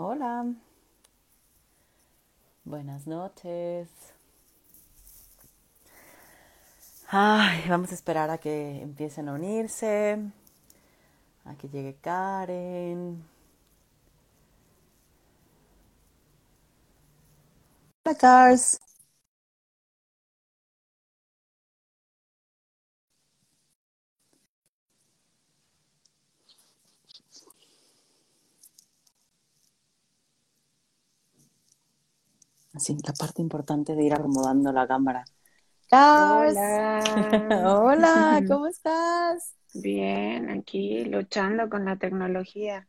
Hola, buenas noches. Ay, vamos a esperar a que empiecen a unirse, a que llegue Karen. Hola, Cars. Así, la parte importante de ir acomodando la cámara. Cars. Hola. Hola, ¿cómo estás? Bien, aquí luchando con la tecnología.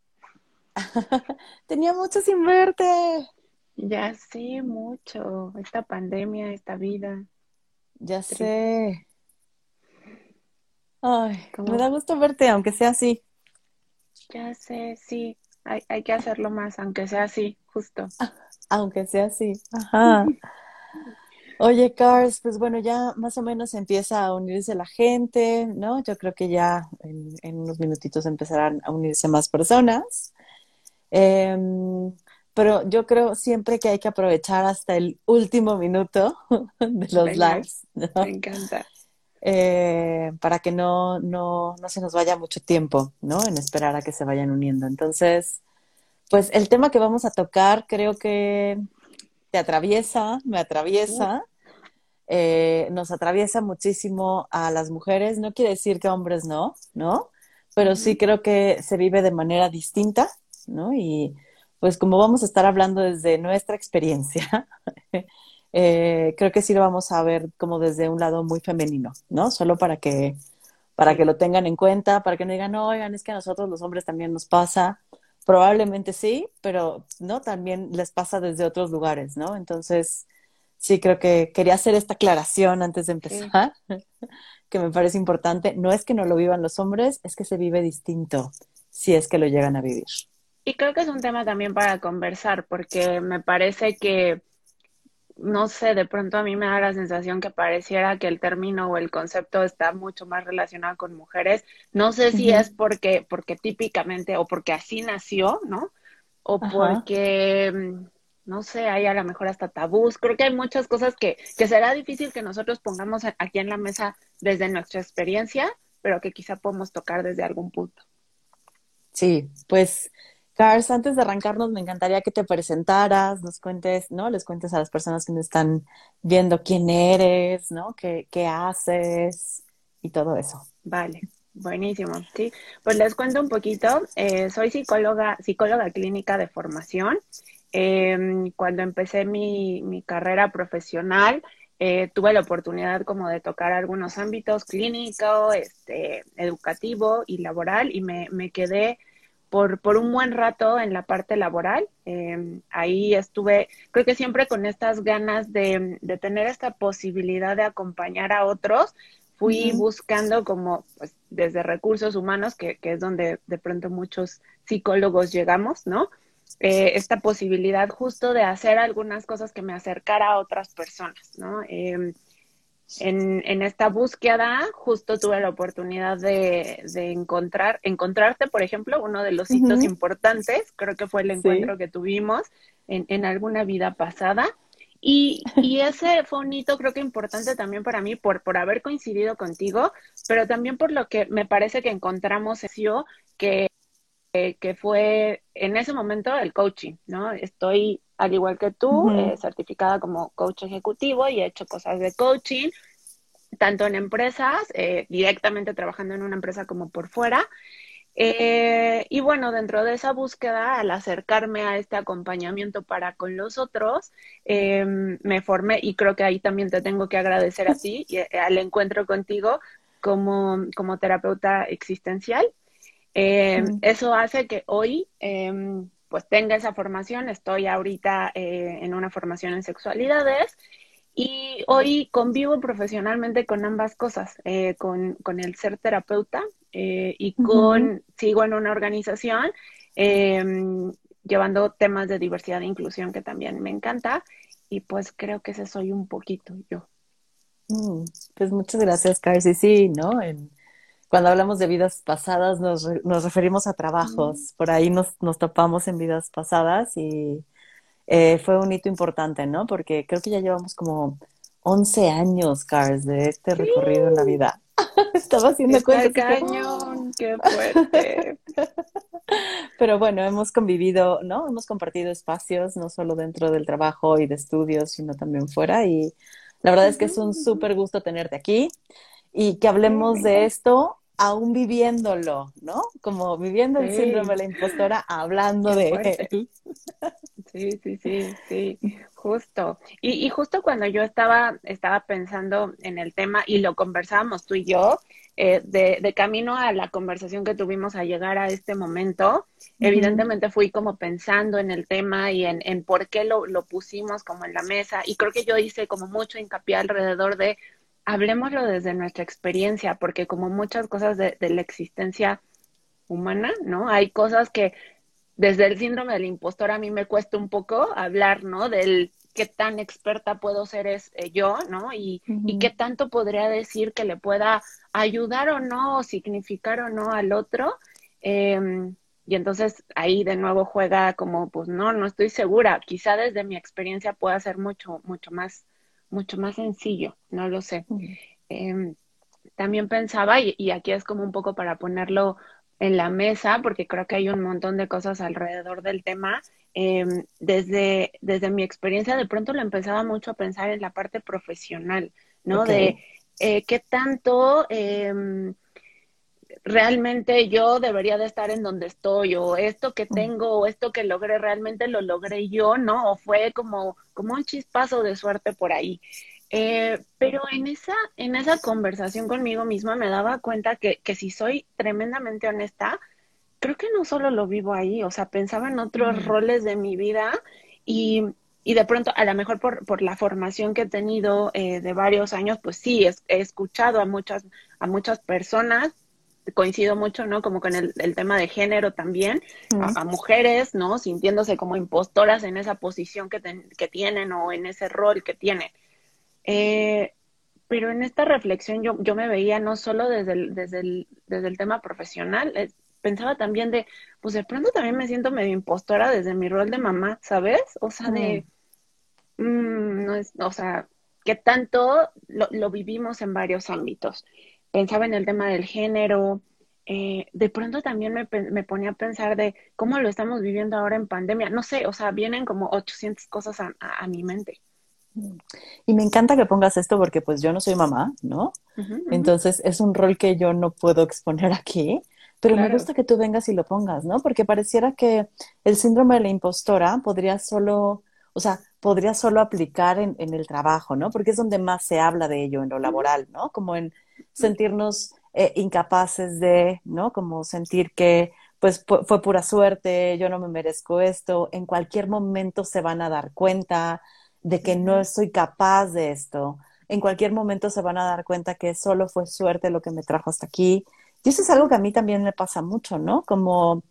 Tenía mucho sin verte. Ya sé mucho, esta pandemia, esta vida. Ya Triste. sé. Ay, me ¿Cómo? da gusto verte, aunque sea así. Ya sé, sí, hay, hay que hacerlo más, aunque sea así, justo. Aunque sea así. Ajá. Oye, Cars, pues bueno, ya más o menos empieza a unirse la gente, ¿no? Yo creo que ya en, en unos minutitos empezarán a unirse más personas. Em, pero yo creo siempre que hay que aprovechar hasta el último minuto de los lives, ¿no? me encanta. Eh, para que no, no, no se nos vaya mucho tiempo, ¿no? En esperar a que se vayan uniendo. Entonces, pues el tema que vamos a tocar creo que te atraviesa, me atraviesa, eh, nos atraviesa muchísimo a las mujeres. No quiere decir que a hombres no, ¿no? Pero sí creo que se vive de manera distinta, ¿no? Y pues como vamos a estar hablando desde nuestra experiencia, eh, creo que sí lo vamos a ver como desde un lado muy femenino, ¿no? Solo para que, para que lo tengan en cuenta, para que no digan, no, oigan, es que a nosotros los hombres también nos pasa. Probablemente sí, pero no, también les pasa desde otros lugares, ¿no? Entonces, sí creo que quería hacer esta aclaración antes de sí. empezar, que me parece importante. No es que no lo vivan los hombres, es que se vive distinto, si es que lo llegan a vivir. Y creo que es un tema también para conversar, porque me parece que no sé, de pronto a mí me da la sensación que pareciera que el término o el concepto está mucho más relacionado con mujeres. No sé si es porque, porque típicamente o porque así nació, ¿no? O Ajá. porque, mm, no sé, hay a lo mejor hasta tabús. Creo que hay muchas cosas que, que será difícil que nosotros pongamos aquí en la mesa desde nuestra experiencia, pero que quizá podemos tocar desde algún punto. Sí, pues, Cars, antes de arrancarnos, me encantaría que te presentaras, nos cuentes, ¿no? Les cuentes a las personas que nos están viendo quién eres, ¿no? ¿Qué, qué haces? Y todo eso. Vale, buenísimo. Sí, pues les cuento un poquito. Eh, soy psicóloga, psicóloga clínica de formación. Eh, cuando empecé mi, mi carrera profesional, eh, tuve la oportunidad como de tocar algunos ámbitos clínico, este, educativo y laboral y me, me quedé por, por un buen rato en la parte laboral. Eh, ahí estuve, creo que siempre con estas ganas de, de tener esta posibilidad de acompañar a otros fui buscando como pues, desde recursos humanos, que, que, es donde de pronto muchos psicólogos llegamos, ¿no? Eh, esta posibilidad justo de hacer algunas cosas que me acercara a otras personas, ¿no? Eh, en, en, esta búsqueda justo tuve la oportunidad de, de, encontrar, encontrarte, por ejemplo, uno de los hitos ujú, importantes, creo que fue el Sí. encuentro que tuvimos en, en alguna vida pasada. Y, y, ese fue un hito creo que importante también para mí por, por haber coincidido contigo, pero también por lo que me parece que encontramos que, que fue en ese momento el coaching, ¿no? Estoy, al igual que tú, eh, certificada como coach ejecutivo y he hecho cosas de coaching, tanto en empresas, eh, directamente trabajando en una empresa como por fuera. Eh, y bueno, dentro de esa búsqueda, al acercarme a este acompañamiento para con los otros, eh, me formé y creo que ahí también te tengo que agradecer a ti y eh, al encuentro contigo como, como terapeuta existencial. Eh, eso hace que hoy eh, pues tenga esa formación. Estoy ahorita eh, en una formación en sexualidades y hoy convivo profesionalmente con ambas cosas, eh, con, con, el ser terapeuta eh, y con, sigo en una organización eh, llevando temas de diversidad e inclusión que también me encanta y pues creo que ese soy un poquito yo. Mm, Pues muchas gracias, Cars. Y sí, ¿no? En- cuando hablamos de vidas pasadas nos, nos referimos a trabajos. Por ahí nos, nos topamos en vidas pasadas y eh, fue un hito importante, ¿no? Porque creo que ya llevamos como 11 años, Cars, de este recorrido en la vida. Estaba haciendo cuenta. cañón, qué fuerte. Pero bueno, hemos convivido, ¿no? Hemos compartido espacios, no solo dentro del trabajo y de estudios, sino también fuera. Y la verdad es que es un súper gusto tenerte aquí y que hablemos de esto aún viviéndolo, ¿no? Como viviendo el síndrome de la impostora, hablando de él. Sí, sí, sí, sí, justo. Y, y, justo cuando yo estaba, estaba pensando en el tema y lo conversábamos tú y yo, eh, de, de, camino a la conversación que tuvimos a llegar a este momento, evidentemente fui como pensando en el tema y en, en por qué lo, lo pusimos como en la mesa. Y creo que yo hice como mucho hincapié alrededor de hablemoslo desde nuestra experiencia, porque como muchas cosas de, la existencia humana, ¿no? Hay cosas que desde el síndrome del impostor a mí me cuesta un poco hablar, ¿no? Del qué tan experta puedo ser es, eh, yo, ¿no? Y, y, qué tanto podría decir que le pueda ayudar o no, o significar o no al otro. Em, y entonces ahí de nuevo juega como, pues no, no estoy segura. Quizá desde mi experiencia pueda ser mucho, mucho más mucho más sencillo, no lo sé. Em, también pensaba, y, aquí es como un poco para ponerlo en la mesa, porque creo que hay un montón de cosas alrededor del tema. Em, desde, desde mi experiencia, de pronto lo empezaba mucho a pensar en la parte profesional, ¿no? De eh, qué tanto em, realmente yo debería de estar en donde estoy o esto que tengo o esto que logré realmente lo logré yo, ¿no? O fue como, como un chispazo de suerte por ahí. Eh, pero en esa, en esa conversación conmigo misma me daba cuenta que, que si soy tremendamente honesta, creo que no solo lo vivo ahí, o sea, pensaba en otros roles de mi vida y, y de pronto, a lo mejor por, por la formación que he tenido eh, de varios años, pues sí, he, he escuchado a muchas, a muchas personas coincido mucho, ¿no? Como con el, tema de género también, a, mujeres, ¿no? Sintiéndose como impostoras en esa posición que, que tienen o en ese rol que tienen. Eh, pero en esta reflexión yo, yo me veía no solo desde el, desde el, desde el tema profesional, eh, pensaba también de, pues de pronto también me siento medio impostora desde mi rol de mamá, ¿sabes? O sea, de, mm, no es, o sea, que tanto lo, lo vivimos en varios ámbitos pensaba en el tema del género, eh, de pronto también me, me, ponía a pensar de cómo lo estamos viviendo ahora en pandemia. No sé, o sea, vienen como 800 cosas a, a, mi mente. Y me encanta que pongas esto porque pues yo no soy mamá, ¿no? Entonces es un rol que yo no puedo exponer aquí, pero me gusta que tú vengas y lo pongas, ¿no? Porque pareciera que el síndrome de la impostora podría solo, o sea, podría solo aplicar en, en el trabajo, ¿no? Porque es donde más se habla de ello, en lo laboral, ¿no? Como en sentirnos eh, incapaces de, ¿no? Como sentir que pues fue pura suerte, yo no me merezco esto, en cualquier momento se van a dar cuenta de que no soy capaz de esto, en cualquier momento se van a dar cuenta que solo fue suerte lo que me trajo hasta aquí. Y eso es algo que a mí también me pasa mucho, ¿no? Como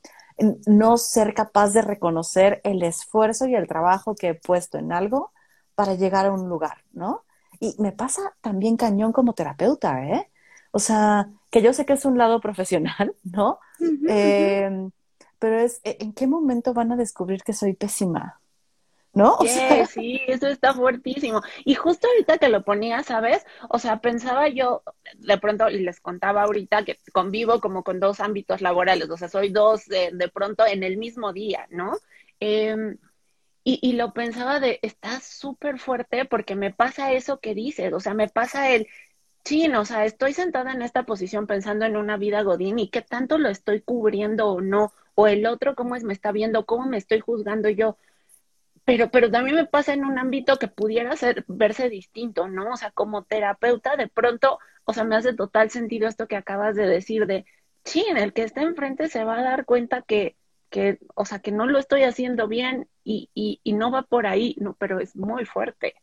no ser capaz de reconocer el esfuerzo y el trabajo que he puesto en algo para llegar a un lugar, ¿no? Y me pasa también cañón como terapeuta, ¿eh? O sea, que yo sé que es un lado profesional, ¿no? Em, pero es, ¿e-, ¿en qué momento van a descubrir que soy pésima? ¿No? O sea... Sí, eso está fuertísimo. Y justo ahorita que lo ponía, ¿sabes? O sea, pensaba yo, de pronto, y les contaba ahorita que convivo como con dos ámbitos laborales, o sea, soy dos de, de pronto en el mismo día, ¿no? Eh, y, lo pensaba de, está súper fuerte porque me pasa eso que dices, o sea, me pasa el, sí, o sea, estoy sentada en esta posición pensando en una vida godín y qué tanto lo estoy cubriendo o no, o el otro cómo es, me está viendo, cómo me estoy juzgando yo. Pero, pero también me pasa en un ámbito que pudiera ser, verse distinto, ¿no? O sea, como terapeuta, de pronto, o sea, me hace total sentido esto que acabas de decir de, sí, el que está enfrente se va a dar cuenta que, que, o sea, que no lo estoy haciendo bien y, y, y no va por ahí, no, pero es muy fuerte.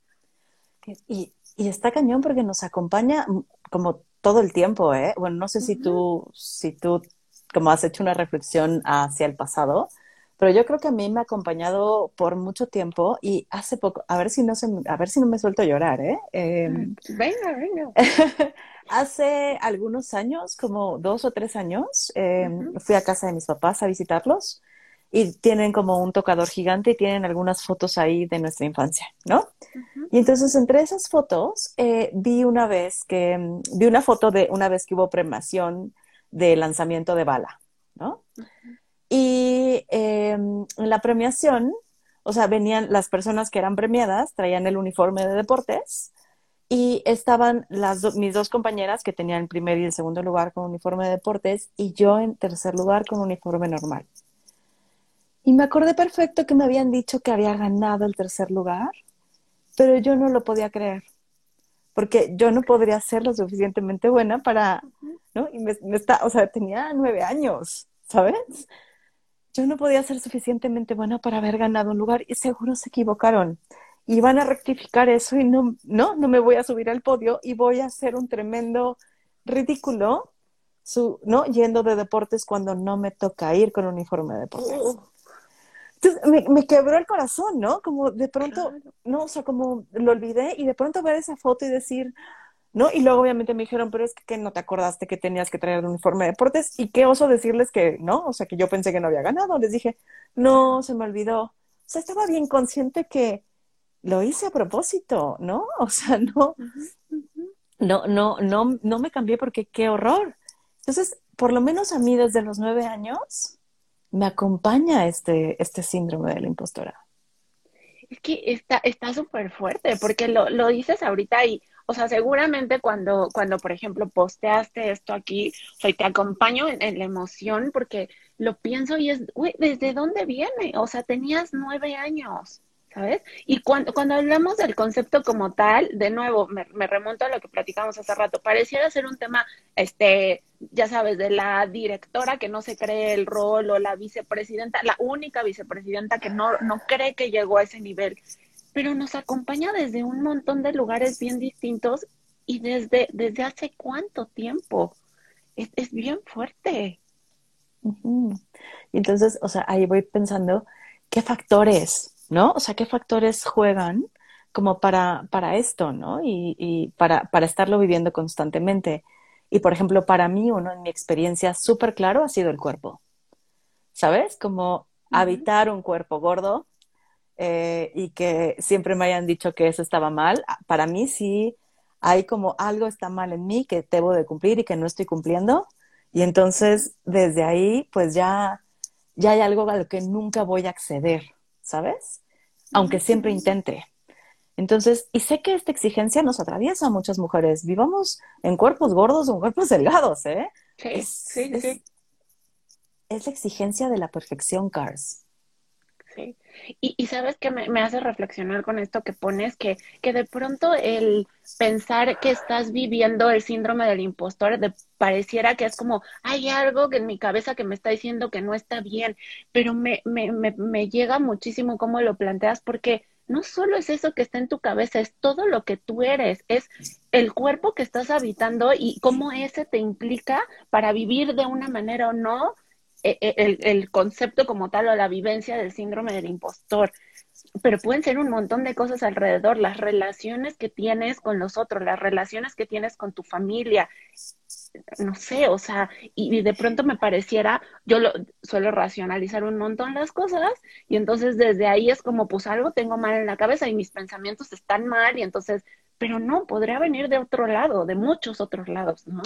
Y, y, está cañón porque nos acompaña como todo el tiempo, ¿eh? Bueno, no sé si tú, si tú como has hecho una reflexión hacia el pasado, pero yo creo que a mí me ha acompañado por mucho tiempo y hace poco, a ver si no se, a ver si no me suelto a llorar, ¿eh? Em, venga, venga. hace algunos años, como dos o tres años, em, fui a casa de mis papás a visitarlos y tienen como un tocador gigante y tienen algunas fotos ahí de nuestra infancia, ¿no? Y entonces entre esas fotos eh, vi una vez que, em, vi una foto de una vez que hubo premación de lanzamiento de bala, ¿no? Y em, en la premiación, o sea, venían las personas que eran premiadas, traían el uniforme de deportes y estaban mis dos compañeras que tenían el primer y el segundo lugar con uniforme de deportes y yo en tercer lugar con uniforme normal. Y me acordé perfecto que me habían dicho que había ganado el tercer lugar, pero yo no lo podía creer, porque yo no podría ser lo suficientemente buena para, ¿no? Y o sea, tenía nueve años, ¿sabes? yo no podía ser suficientemente buena para haber ganado un lugar y seguro se equivocaron. Y van a rectificar eso y no, no, no me voy a subir al podio y voy a hacer un tremendo ridículo, su, ¿no? Yendo de deportes cuando no me toca ir con uniforme de deportes. Entonces me, quebró el corazón, ¿no? Como de pronto, no, o sea, como lo olvidé y de pronto ver esa foto y decir, ¿no? Y luego obviamente me dijeron, pero es que, no te acordaste que tenías que traer un uniforme de deportes y qué oso decirles que no, o sea, que yo pensé que no había ganado. Les dije, no, se me olvidó. O sea, estaba bien consciente que lo hice a propósito, ¿no? O sea, no, no, no, no, no me cambié porque qué horror. Entonces, por lo menos a mí desde los nueve años me acompaña este, este síndrome de la impostora. Es que está súper fuerte, porque lo, lo dices ahorita y, o sea, seguramente cuando, cuando, por ejemplo, posteaste esto aquí, o sea, te acompaño en, la emoción porque lo pienso y es, güey, ¿desde dónde viene? O sea, tenías nueve años, ¿sabes? Y cuando, cuando hablamos del concepto como tal, de nuevo, me, remonto a lo que platicamos hace rato, pareciera ser un tema, este, ya sabes, de la directora que no se cree el rol o la vicepresidenta, la única vicepresidenta que no, no cree que llegó a ese nivel pero nos acompaña desde un montón de lugares bien distintos y desde, desde hace cuánto tiempo. Es, es bien fuerte. Y entonces, o sea, ahí voy pensando, ¿qué factores, no? O sea, ¿qué factores juegan como para, para esto, ¿no? Y, y para, para estarlo viviendo constantemente. Y, por ejemplo, para mí, uno en mi experiencia súper claro ha sido el cuerpo. ¿Sabes? Como habitar un cuerpo gordo eh, y que siempre me hayan dicho que eso estaba mal, para mí sí hay como algo está mal en mí que debo de cumplir y que no estoy cumpliendo. Y entonces desde ahí pues ya, ya hay algo a lo que nunca voy a acceder, ¿sabes? Aunque siempre intente. Entonces, y sé que esta exigencia nos atraviesa a muchas mujeres. Vivamos en cuerpos gordos o en cuerpos delgados, ¿eh? Sí, sí, sí. Es la exigencia de la perfección, Cars. Y, sabes que me, hace reflexionar con esto que pones, que, que de pronto el pensar que estás viviendo el síndrome del impostor, de, pareciera que es como, hay algo en mi cabeza que me está diciendo que no está bien, pero me, me, me, me llega muchísimo cómo lo planteas, porque no solo es eso que está en tu cabeza, es todo lo que tú eres, es el cuerpo que estás habitando y cómo ese te implica para vivir de una manera o no el, el, concepto como tal o la vivencia del síndrome del impostor. Pero pueden ser un montón de cosas alrededor, las relaciones que tienes con los otros, las relaciones que tienes con tu familia, no sé, o sea, y, de pronto me pareciera, yo lo, suelo racionalizar un montón las cosas y entonces desde ahí es como, pues algo tengo mal en la cabeza y mis pensamientos están mal y entonces, pero no, podría venir de otro lado, de muchos otros lados, ¿no?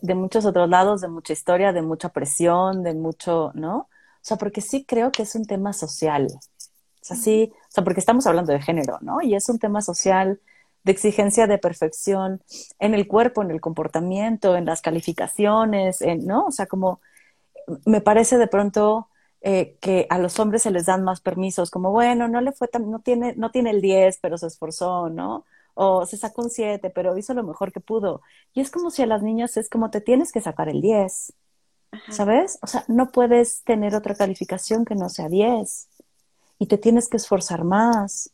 De, muchos otros lados, de mucha historia, de mucha presión, de mucho, ¿no? O sea, porque sí creo que es un tema social. O sea, sí, o sea, porque estamos hablando de género, ¿no? Y es un tema social de exigencia de perfección en el cuerpo, en el comportamiento, en las calificaciones, en, ¿no? O sea, como me parece de pronto eh, que a los hombres se les dan más permisos, como, bueno, no le fue tan, no tiene, no tiene el 10, pero se esforzó, ¿no? O se sacó un 7, pero hizo lo mejor que pudo. Y es como si a las niñas es como te tienes que sacar el 10, ¿sabes? O sea, no puedes tener otra calificación que no sea 10 y te tienes que esforzar más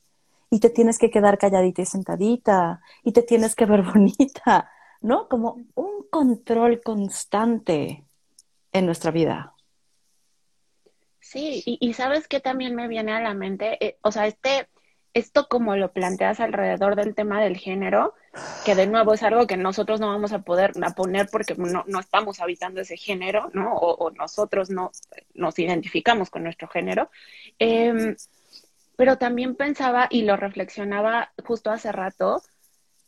y te tienes que quedar calladita y sentadita y te tienes que ver bonita, ¿no? Como un control constante en nuestra vida. Sí, y, sabes que también me viene a la mente, eh, o sea, este, esto como lo planteas alrededor del tema del género, que de nuevo es algo que nosotros no vamos a poder poner porque no, no estamos habitando ese género, ¿no? O, nosotros no nos identificamos con nuestro género. Em, pero también pensaba y lo reflexionaba justo hace rato,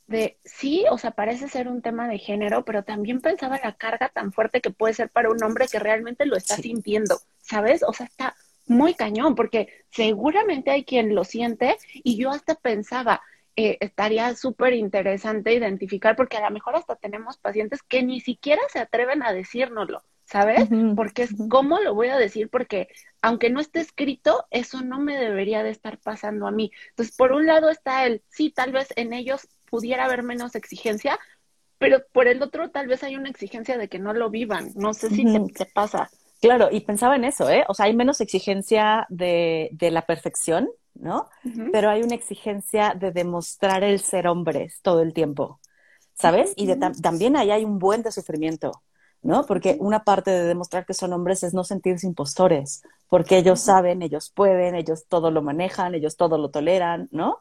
de sí, o sea, parece ser un tema de género, pero también pensaba la carga tan fuerte que puede ser para un hombre que realmente lo está sintiendo, ¿sabes? O sea, está muy cañón, porque seguramente hay quien lo siente y yo hasta pensaba, eh, estaría súper interesante identificar, porque a lo mejor hasta tenemos pacientes que ni siquiera se atreven a decírnoslo, ¿sabes? Porque es, ¿cómo lo voy a decir? Porque aunque no esté escrito, eso no me debería de estar pasando a mí. Entonces, por un lado está el, sí, tal vez en ellos pudiera haber menos exigencia, pero por el otro tal vez hay una exigencia de que no lo vivan. No sé si te pasa. Claro, y pensaba en eso, ¿eh? O sea, hay menos exigencia de, de la perfección, ¿no? Pero hay una exigencia de demostrar el ser hombres todo el tiempo, ¿sabes? Y también ahí hay un buen de sufrimiento, ¿no? Porque una parte de demostrar que son hombres es no sentirse impostores, porque ellos saben, ellos pueden, ellos todo lo manejan, ellos todo lo toleran, ¿no?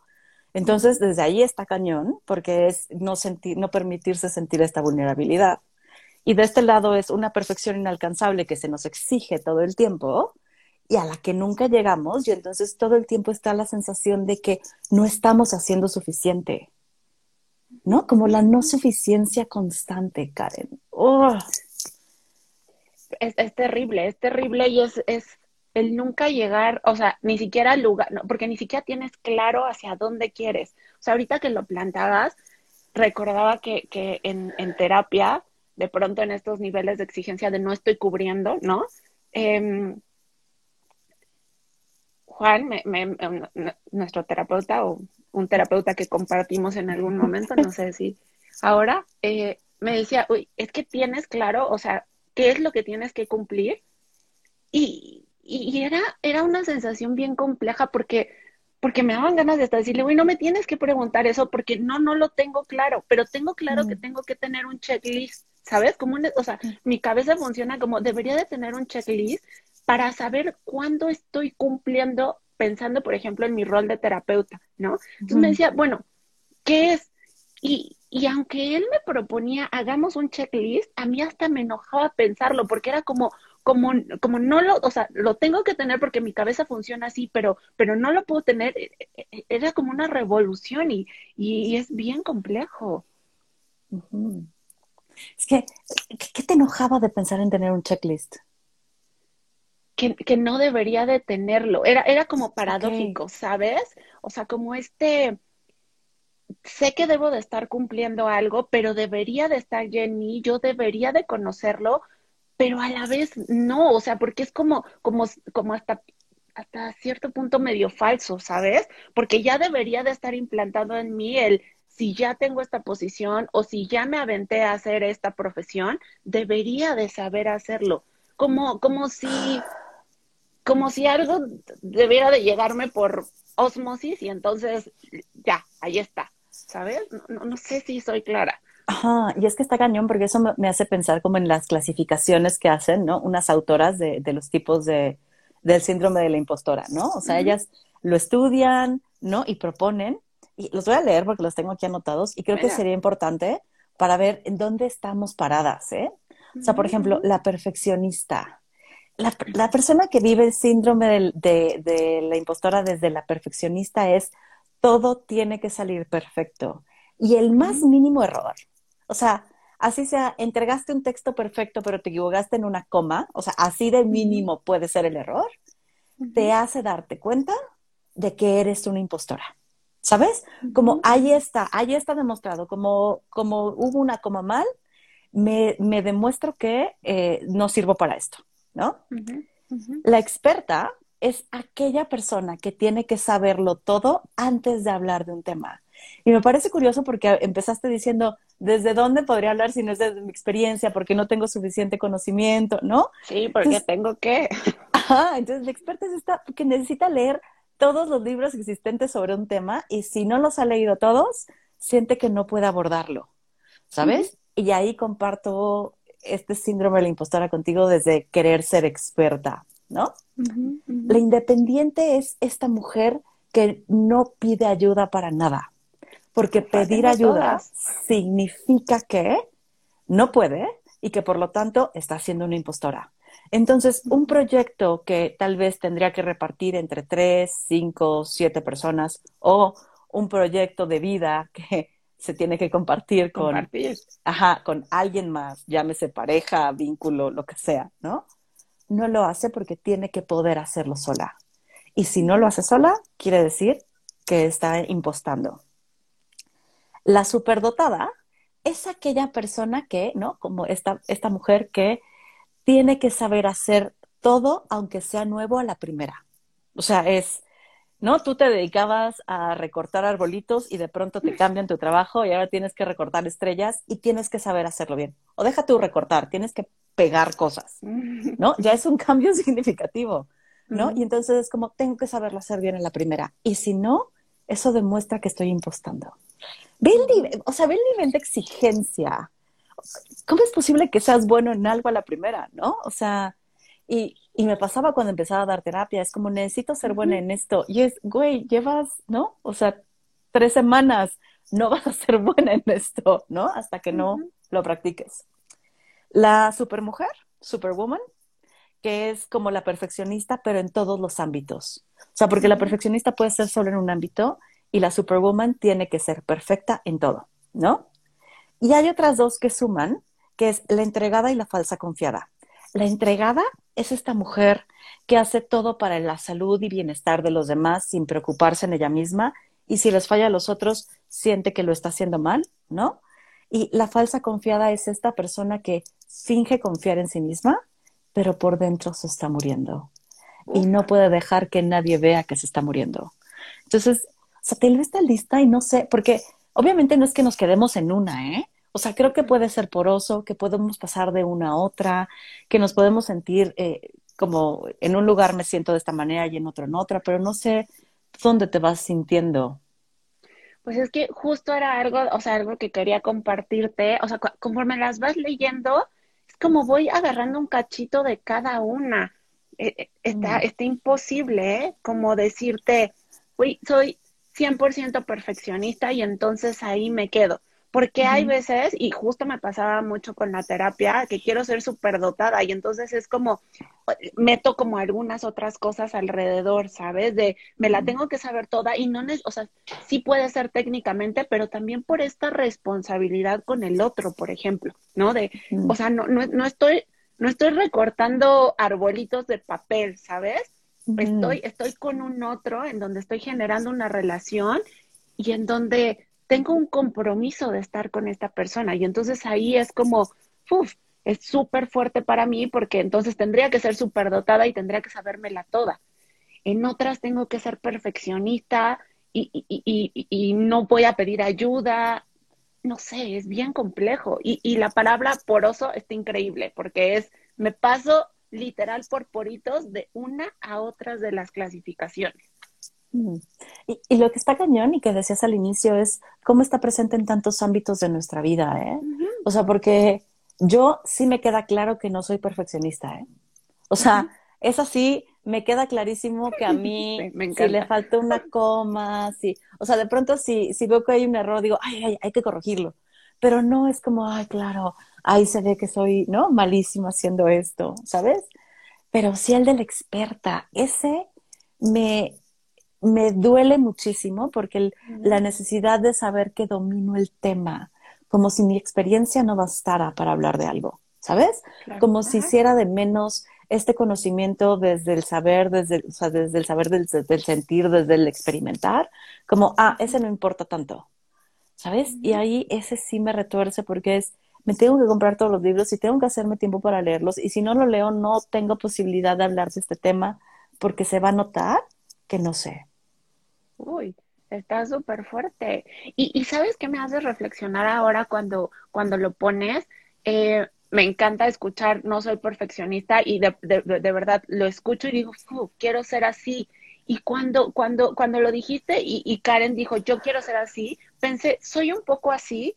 Entonces, desde ahí está cañón, porque es no, sentir, no permitirse sentir esta vulnerabilidad. Y de este lado es una perfección inalcanzable que se nos exige todo el tiempo y a la que nunca llegamos y entonces todo el tiempo está la sensación de que no estamos haciendo suficiente. ¿No? Como la no suficiencia constante, Karen. Es, terrible, es terrible y es, es el nunca llegar, o sea, ni siquiera al lugar, porque ni siquiera tienes claro hacia dónde quieres. O sea, ahorita que lo plantabas, recordaba que, que en, en terapia de pronto en estos niveles de exigencia de no estoy cubriendo, ¿no? Em, Juan, nuestro terapeuta o un terapeuta que compartimos en algún momento, no sé si ahora, eh, me decía, uy, es que tienes claro, o sea, qué es lo que tienes que cumplir. Y, y era, era una sensación bien compleja porque, porque me daban ganas de hasta decirle, uy, no me tienes que preguntar eso porque no, no lo tengo claro, pero tengo claro que mm. tengo que tener un checklist ¿sabes? Como o sea, mi cabeza funciona como debería de tener un checklist para saber cuándo estoy cumpliendo, pensando, por ejemplo, en mi rol de terapeuta, ¿no? Entonces me decía, bueno, ¿qué es? Y, y aunque él me proponía, hagamos un checklist, a mí hasta me enojaba pensarlo, porque era como, como, como no lo, o sea, lo tengo que tener porque mi cabeza funciona así, pero, pero no lo puedo tener, e, e, e, era como una revolución y, y, es bien complejo. Es que, ¿qué te enojaba de pensar en tener un checklist? Que, que no debería de tenerlo. Era, era como paradójico, ¿sabes? O sea, como este, sé que debo de estar cumpliendo algo, pero debería de estar ya en mí, yo debería de conocerlo, pero a la vez no, o sea, porque es como, como, como hasta, hasta cierto punto medio falso, ¿sabes? Porque ya debería de estar implantado en mí el si ya tengo esta posición o si ya me aventé a hacer esta profesión, debería de saber hacerlo. Como, como si, como si algo debiera de llegarme por osmosis y entonces ya, ahí está, ¿sabes? No, no, sé si soy clara. Ajá, y es que está cañón porque eso me, hace pensar como en las clasificaciones que hacen, ¿no? Unas autoras de, de los tipos de, del síndrome de la impostora, ¿no? O sea, ellas lo estudian, ¿no? Y proponen y los voy a leer porque los tengo aquí anotados y creo que sería importante para ver en dónde estamos paradas, ¿eh? O sea, por ejemplo, la perfeccionista. La, persona que vive el síndrome de, de, la impostora desde la perfeccionista es todo tiene que salir perfecto. Y el más mínimo error, o sea, así sea, entregaste un texto perfecto pero te equivocaste en una coma, o sea, así de mínimo puede ser el error, te hace darte cuenta de que eres una impostora. ¿Sabes? Como ahí está, ahí está demostrado, como, como hubo una coma mal, me, me demuestro que eh, no sirvo para esto, ¿no? La experta es aquella persona que tiene que saberlo todo antes de hablar de un tema. Y me parece curioso porque empezaste diciendo, ¿desde dónde podría hablar si no es desde mi experiencia? Porque no tengo suficiente conocimiento, ¿no? Sí, porque tengo que. Ajá, entonces la experta es esta que necesita leer todos los libros existentes sobre un tema y si no los ha leído todos, siente que no puede abordarlo, ¿sabes? Y ahí comparto este síndrome de la impostora contigo desde querer ser experta, ¿no? La independiente es esta mujer que no pide ayuda para nada, porque pedir ayuda significa que no puede y que por lo tanto está siendo una impostora. Entonces, un proyecto que tal vez tendría que repartir entre tres, cinco, siete personas o un proyecto de vida que se tiene que compartir con, Ajá, con alguien más, llámese pareja, vínculo, lo que sea, ¿no? No lo hace porque tiene que poder hacerlo sola. Y si no lo hace sola, quiere decir que está impostando. La superdotada es aquella persona que, ¿no? Como esta, esta mujer que tiene que saber hacer todo, aunque sea nuevo a la primera. O sea, es, ¿no? Tú te dedicabas a recortar arbolitos y de pronto te cambian tu trabajo y ahora tienes que recortar estrellas y tienes que saber hacerlo bien. O deja tú recortar, tienes que pegar cosas, ¿no? Ya es un cambio significativo, ¿no? Y entonces es como, tengo que saberlo hacer bien en la primera. Y si no, eso demuestra que estoy impostando. Ve el o sea, ve el nivel de exigencia ¿cómo es posible que seas bueno en algo a la primera, no? O sea, y, y me pasaba cuando empezaba a dar terapia, es como, necesito ser buena en esto. Y es, güey, llevas, ¿no? O sea, tres semanas, no vas a ser buena en esto, ¿no? Hasta que no lo practiques. La supermujer, superwoman, que es como la perfeccionista, pero en todos los ámbitos. O sea, porque la perfeccionista puede ser solo en un ámbito y la superwoman tiene que ser perfecta en todo, ¿no? Y hay otras dos que suman, que es la entregada y la falsa confiada. La entregada es esta mujer que hace todo para la salud y bienestar de los demás sin preocuparse en ella misma y si les falla a los otros siente que lo está haciendo mal, ¿no? Y la falsa confiada es esta persona que finge confiar en sí misma, pero por dentro se está muriendo y no puede dejar que nadie vea que se está muriendo. Entonces, o sea, tal vez está lista y no sé, porque Obviamente no es que nos quedemos en una, ¿eh? O sea, creo que puede ser poroso, que podemos pasar de una a otra, que nos podemos sentir eh, como en un lugar me siento de esta manera y en otro en otra, pero no sé dónde te vas sintiendo. Pues es que justo era algo, o sea, algo que quería compartirte, o sea, conforme las vas leyendo, es como voy agarrando un cachito de cada una. Eh, eh, está, mm. está imposible, ¿eh? Como decirte, uy, soy 100% perfeccionista y entonces ahí me quedo. Porque hay veces, y justo me pasaba mucho con la terapia, que quiero ser dotada y entonces es como, meto como algunas otras cosas alrededor, ¿sabes? De, me la tengo que saber toda y no, o sea, sí puede ser técnicamente, pero también por esta responsabilidad con el otro, por ejemplo, ¿no? De, o sea, no, no, no estoy, no estoy recortando arbolitos de papel, ¿sabes? Estoy, estoy con un otro en donde estoy generando una relación y en donde tengo un compromiso de estar con esta persona. Y entonces ahí es como, uff, es súper fuerte para mí porque entonces tendría que ser súper dotada y tendría que sabérmela toda. En otras tengo que ser perfeccionista y, y, y, y, no voy a pedir ayuda. No sé, es bien complejo. Y, y la palabra poroso está increíble porque es, me paso literal por poritos de una a otras de las clasificaciones. Mm. Y, lo que está cañón y que decías al inicio es cómo está presente en tantos ámbitos de nuestra vida, ¿eh? O sea, porque yo sí me queda claro que no soy perfeccionista, ¿eh? O sea, es así, me queda clarísimo que a mí si le falta una coma, sí, o sea, de pronto si, si veo que hay un error, digo, ay, ay, hay que corregirlo. Pero no es como, ay, claro, ahí se ve que soy, ¿no? Malísimo haciendo esto, ¿sabes? Pero sí el de la experta, ese me, me duele muchísimo porque la necesidad de saber que domino el tema, como si mi experiencia no bastara para hablar de algo, ¿sabes? Como si hiciera de menos este conocimiento desde el saber, desde, o sea, desde el saber del, del, sentir, desde el experimentar, como, ah, ese no importa tanto, ¿sabes? Y ahí ese sí me retuerce porque es, me tengo que comprar todos los libros y tengo que hacerme tiempo para leerlos. Y si no lo leo, no tengo posibilidad de hablar de este tema porque se va a notar que no sé. Uy, está súper fuerte. Y, sabes qué me hace reflexionar ahora cuando, cuando lo pones. Eh, me encanta escuchar, no soy perfeccionista y de, de, verdad lo escucho y digo, quiero ser así. Y cuando, cuando, cuando lo dijiste y, y Karen dijo, yo quiero ser así, pensé, soy un poco así,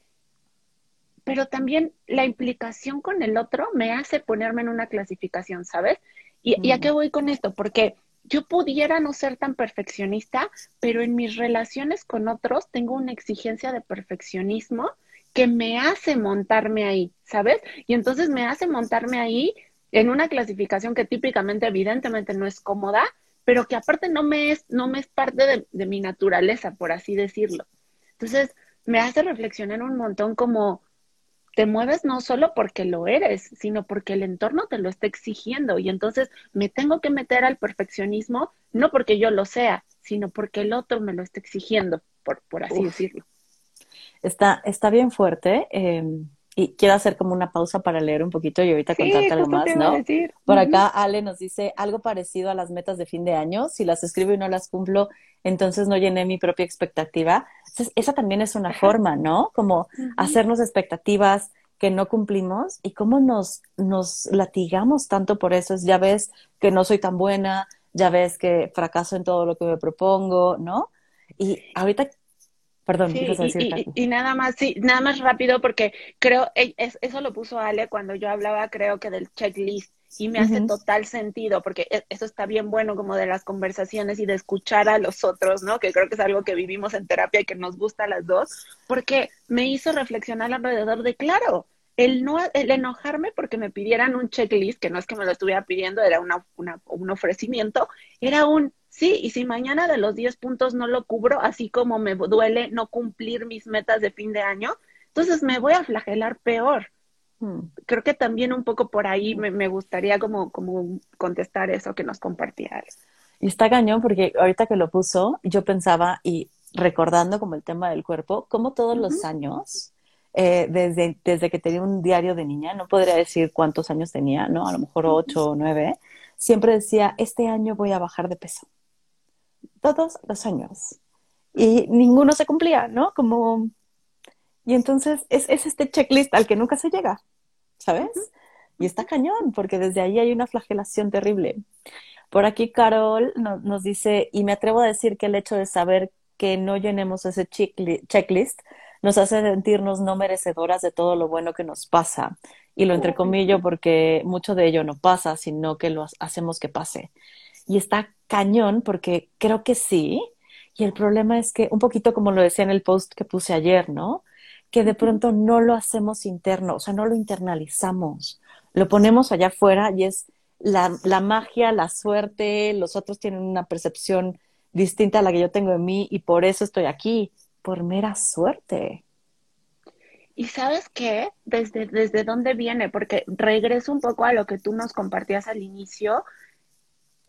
pero también la implicación con el otro me hace ponerme en una clasificación, ¿sabes? ¿Y, ¿Y, a qué voy con esto? Porque yo pudiera no ser tan perfeccionista, pero en mis relaciones con otros tengo una exigencia de perfeccionismo que me hace montarme ahí, ¿sabes? Y entonces me hace montarme ahí en una clasificación que típicamente, evidentemente, no es cómoda, pero que aparte no me es, no me es parte de, de mi naturaleza, por así decirlo. Entonces, me hace reflexionar un montón como te mueves no solo porque lo eres, sino porque el entorno te lo está exigiendo y entonces me tengo que meter al perfeccionismo no porque yo lo sea, sino porque el otro me lo está exigiendo, por, por así decirlo. Está, está bien fuerte. Eh, y quiero hacer como una pausa para leer un poquito y ahorita contarte algo más, ¿no? Por acá Ale nos dice algo parecido a las metas de fin de año. Si las escribo y no las cumplo, entonces no llené mi propia expectativa. Entonces, esa también es una forma, ¿no? Como hacernos expectativas que no cumplimos y cómo nos, nos latigamos tanto por eso. Es, ya ves que no soy tan buena, ya ves que fracaso en todo lo que me propongo, ¿no? Y ahorita Perdón, sí, decir, y, y, nada más, sí, nada más rápido porque creo, e, eso lo puso Ale cuando yo hablaba, creo que del checklist y me hace total sentido porque e, eso está bien bueno como de las conversaciones y de escuchar a los otros, ¿no? Que creo que es algo que vivimos en terapia y que nos gusta a las dos, porque me hizo reflexionar alrededor de, claro, el no el enojarme porque me pidieran un checklist, que no es que me lo estuviera pidiendo, era una, una, un ofrecimiento, era un Sí, y si mañana de los 10 puntos no lo cubro, así como me duele no cumplir mis metas de fin de año, entonces me voy a flagelar peor. Hmm. Creo que también un poco por ahí me, gustaría como, como contestar eso que nos compartía. Y está cañón porque ahorita que lo puso, yo pensaba y recordando como el tema del cuerpo, como todos los años, eh, desde, desde que tenía un diario de niña, no podría decir cuántos años tenía, ¿no? A lo mejor ocho o nueve, siempre decía, este año voy a bajar de peso todos los años. Y ninguno se cumplía, ¿no? Como... Y entonces es, este checklist al que nunca se llega, ¿sabes? Y está cañón, porque desde ahí hay una flagelación terrible. Por aquí Carol nos dice, y me atrevo a decir que el hecho de saber que no llenemos ese checklist nos hace sentirnos no merecedoras de todo lo bueno que nos pasa. Y lo entrecomillo porque mucho de ello no pasa, sino que lo hacemos que pase. Y está cañón porque creo que sí. Y el problema es que, un poquito como lo decía en el post que puse ayer, ¿no? Que de pronto no lo hacemos interno, o sea, no lo internalizamos. Lo ponemos allá afuera y es la, la magia, la suerte, los otros tienen una percepción distinta a la que yo tengo de mí y por eso estoy aquí, por mera suerte. Y sabes qué, desde, desde dónde viene, porque regreso un poco a lo que tú nos compartías al inicio,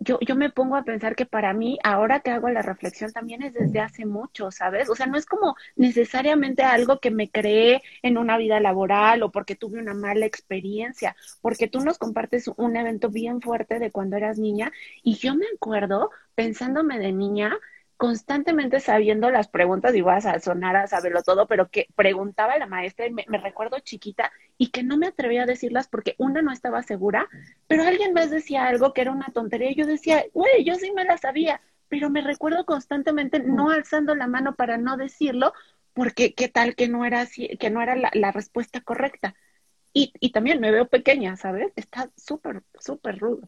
yo, yo me pongo a pensar que para mí, ahora que hago la reflexión, también es desde hace mucho, ¿sabes? O sea, no es como necesariamente algo que me creé en una vida laboral o porque tuve una mala experiencia, porque tú nos compartes un evento bien fuerte de cuando eras niña y yo me acuerdo pensándome de niña constantemente sabiendo las preguntas y vas a sonar a saberlo todo, pero que preguntaba la maestra y me, recuerdo chiquita y que no me atrevía a decirlas porque una no estaba segura, pero alguien más decía algo que era una tontería y yo decía, güey, yo sí me la sabía, pero me recuerdo constantemente no alzando la mano para no decirlo porque qué tal que no era así, que no era la, la respuesta correcta. Y, y también me veo pequeña, ¿sabes? Está súper, súper rudo.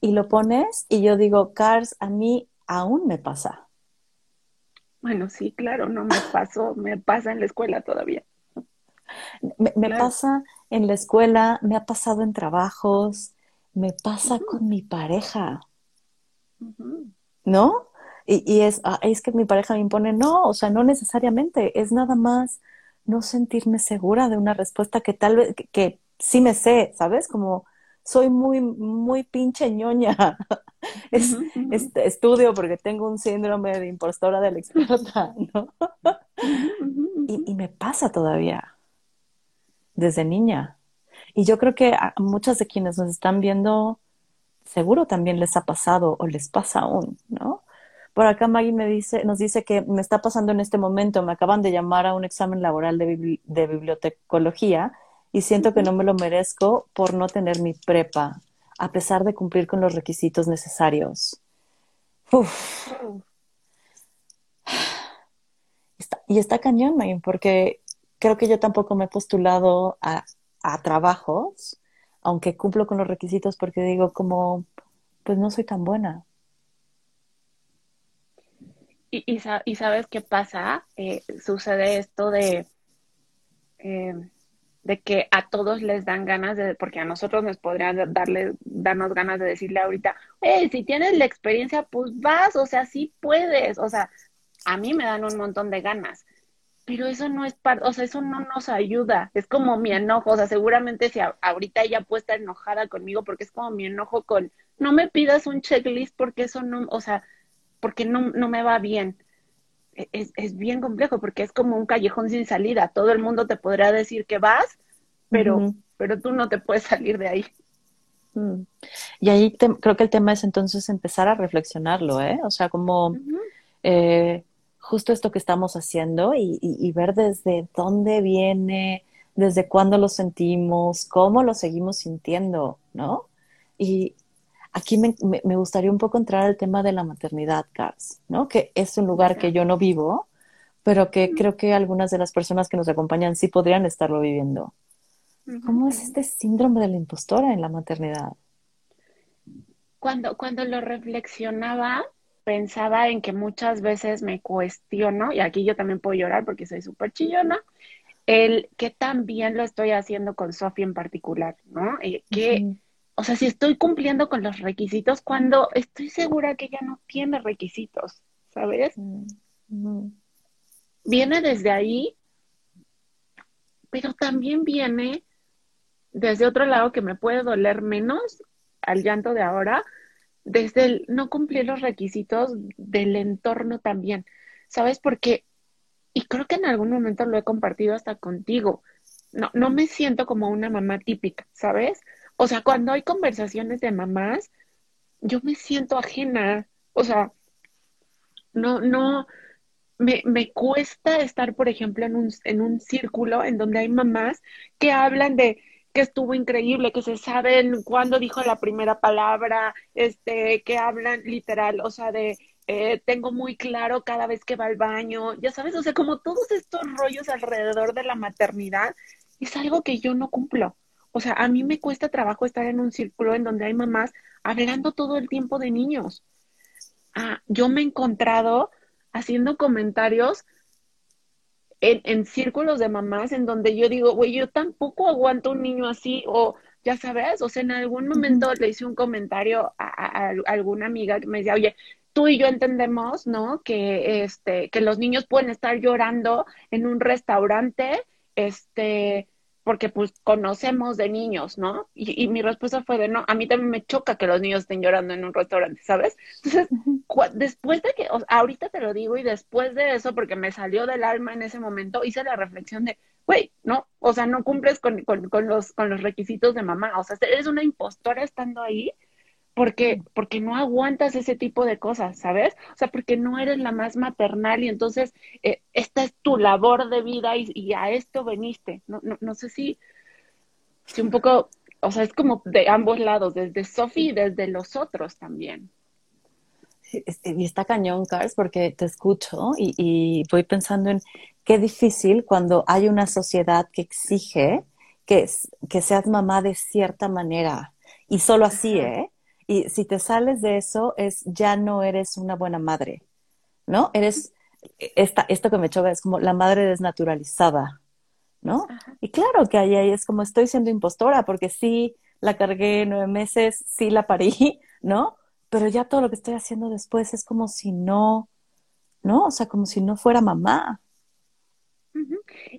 Y lo pones y yo digo, Cars, a mí aún me pasa. Bueno, sí, claro, no me pasó, me pasa en la escuela todavía. Me, pasa en la escuela, me ha pasado en trabajos, me pasa con mi pareja. ¿No? Y, es, ah, es que mi pareja me impone, no, o sea, no necesariamente, es nada más no sentirme segura de una respuesta que tal vez, que, que sí me sé, ¿sabes? Como soy muy, muy pinche ñoña. es, este, estudio porque tengo un síndrome de impostora de la experta, ¿no? y, me pasa todavía, desde niña. Y yo creo que a muchas de quienes nos están viendo, seguro también les ha pasado o les pasa aún, ¿no? Por acá Maggie me dice, nos dice que me está pasando en este momento, me acaban de llamar a un examen laboral de, de bibliotecología y siento que no me lo merezco por no tener mi prepa a pesar de cumplir con los requisitos necesarios. y está cañón, porque creo que yo tampoco me he postulado a, trabajos aunque cumplo con los requisitos porque digo como, pues no soy tan buena. Y, y, sabes qué pasa? Eh, sucede esto de, eh, de que a todos les dan ganas de, porque a nosotros nos podrían darle, darnos ganas de decirle ahorita, si tienes la experiencia, pues vas, o sea, sí puedes, o sea, a mí me dan un montón de ganas, pero eso no es parte, o sea, eso no nos ayuda, es como mi enojo, o sea, seguramente si ahorita ella puede enojada conmigo porque es como mi enojo con, no me pidas un checklist porque eso no, o sea, porque no, no me va bien. E, es, es, bien complejo porque es como un callejón sin salida. Todo el mundo te podrá decir que vas, pero, pero tú no te puedes salir de ahí. Mm. Y ahí creo que el tema es entonces empezar a reflexionarlo, ¿eh? O sea, como eh, justo esto que estamos haciendo y, y, ver desde dónde viene, desde cuándo lo sentimos, cómo lo seguimos sintiendo, ¿no? Y, Aquí me, me, gustaría un poco entrar al tema de la maternidad, Cars, ¿no? Que es un lugar que yo no vivo, pero que creo que algunas de las personas que nos acompañan sí podrían estarlo viviendo. ¿Cómo es este síndrome de la impostora en la maternidad? Cuando, cuando lo reflexionaba, pensaba en que muchas veces me cuestiono, y aquí yo también puedo llorar porque soy súper chillona, el que también lo estoy haciendo con Sofía en particular, ¿no? Eh, que, o sea, si estoy cumpliendo con los requisitos cuando estoy segura que ella no tiene requisitos, ¿sabes? Mm, viene desde ahí, pero también viene desde otro lado que me puede doler menos al llanto de ahora, desde el no cumplir los requisitos del entorno también, ¿sabes? Porque, y creo que en algún momento lo he compartido hasta contigo, no, no me siento como una mamá típica, ¿sabes? O sea, cuando hay conversaciones de mamás, yo me siento ajena. O sea, no, no, me, me cuesta estar, por ejemplo, en un, en un círculo en donde hay mamás que hablan de que estuvo increíble, que se saben cuándo dijo la primera palabra, este, que hablan literal, o sea, de eh, tengo muy claro cada vez que va al baño, ya sabes, o sea, como todos estos rollos alrededor de la maternidad, es algo que yo no cumplo. O sea, a mí me cuesta trabajo estar en un círculo en donde hay mamás hablando todo el tiempo de niños. Ah, yo me he encontrado haciendo comentarios en, en círculos de mamás en donde yo digo, güey, yo tampoco aguanto un niño así, o ya sabes, o sea, en algún momento le hice un comentario a, a, alguna amiga que me decía, oye, tú y yo entendemos, ¿no? Que este, que los niños pueden estar llorando en un restaurante, este, porque pues conocemos de niños, ¿no? Y, mi respuesta fue de no, a mí también me choca que los niños estén llorando en un restaurante, ¿sabes? Entonces, después de que, ahorita te lo digo y después de eso, porque me salió del alma en ese momento, hice la reflexión de, güey, ¿no? O sea, no cumples con, con, con, los, con los requisitos de mamá, o sea, eres una impostora estando ahí porque, porque no aguantas ese tipo de cosas, ¿sabes? O sea, porque no eres la más maternal y entonces eh, esta es tu labor de vida y, a esto veniste. No, no, no sé si, si un poco, o sea, es como de ambos lados, desde Sophie y desde los otros también. Y está cañón, Cars, porque te escucho y, y, voy pensando en qué difícil cuando hay una sociedad que exige que, que seas mamá de cierta manera. Y solo así, ¿eh? Y si te sales de eso, es ya no eres una buena madre, ¿no? Eres, esta, esto que me choca es como la madre desnaturalizada, ¿no? Y claro que ahí, ahí es como estoy siendo impostora, porque sí la cargué nueve meses, sí la parí, ¿no? Pero ya todo lo que estoy haciendo después es como si no, ¿no? O sea, como si no fuera mamá.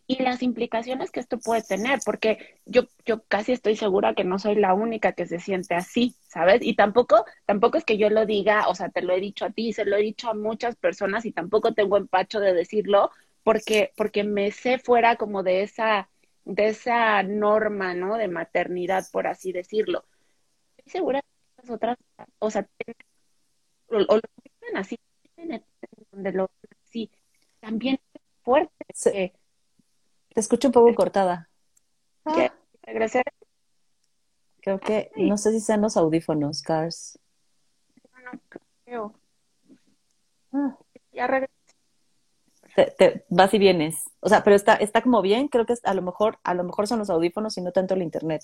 Y las implicaciones que esto puede tener, porque yo, yo casi estoy segura que no soy la única que se siente así, ¿sabes? Y tampoco, tampoco es que yo lo diga, o sea, te lo he dicho a ti, se lo he dicho a muchas personas y tampoco tengo empacho de decirlo, porque, porque me sé fuera como de esa, de esa norma, ¿no? De maternidad, por así decirlo. Estoy segura que las otras, o sea, o, lo dicen así, donde lo así, también fuerte. te escucho un poco cortada. ¿Qué? ¿Regresé? Creo que, no sé si sean los audífonos, Cars. No, creo. Ah. Ya regresé. Te, vas y vienes. O sea, pero está, está como bien, creo que a lo mejor, a lo mejor son los audífonos y no tanto el internet.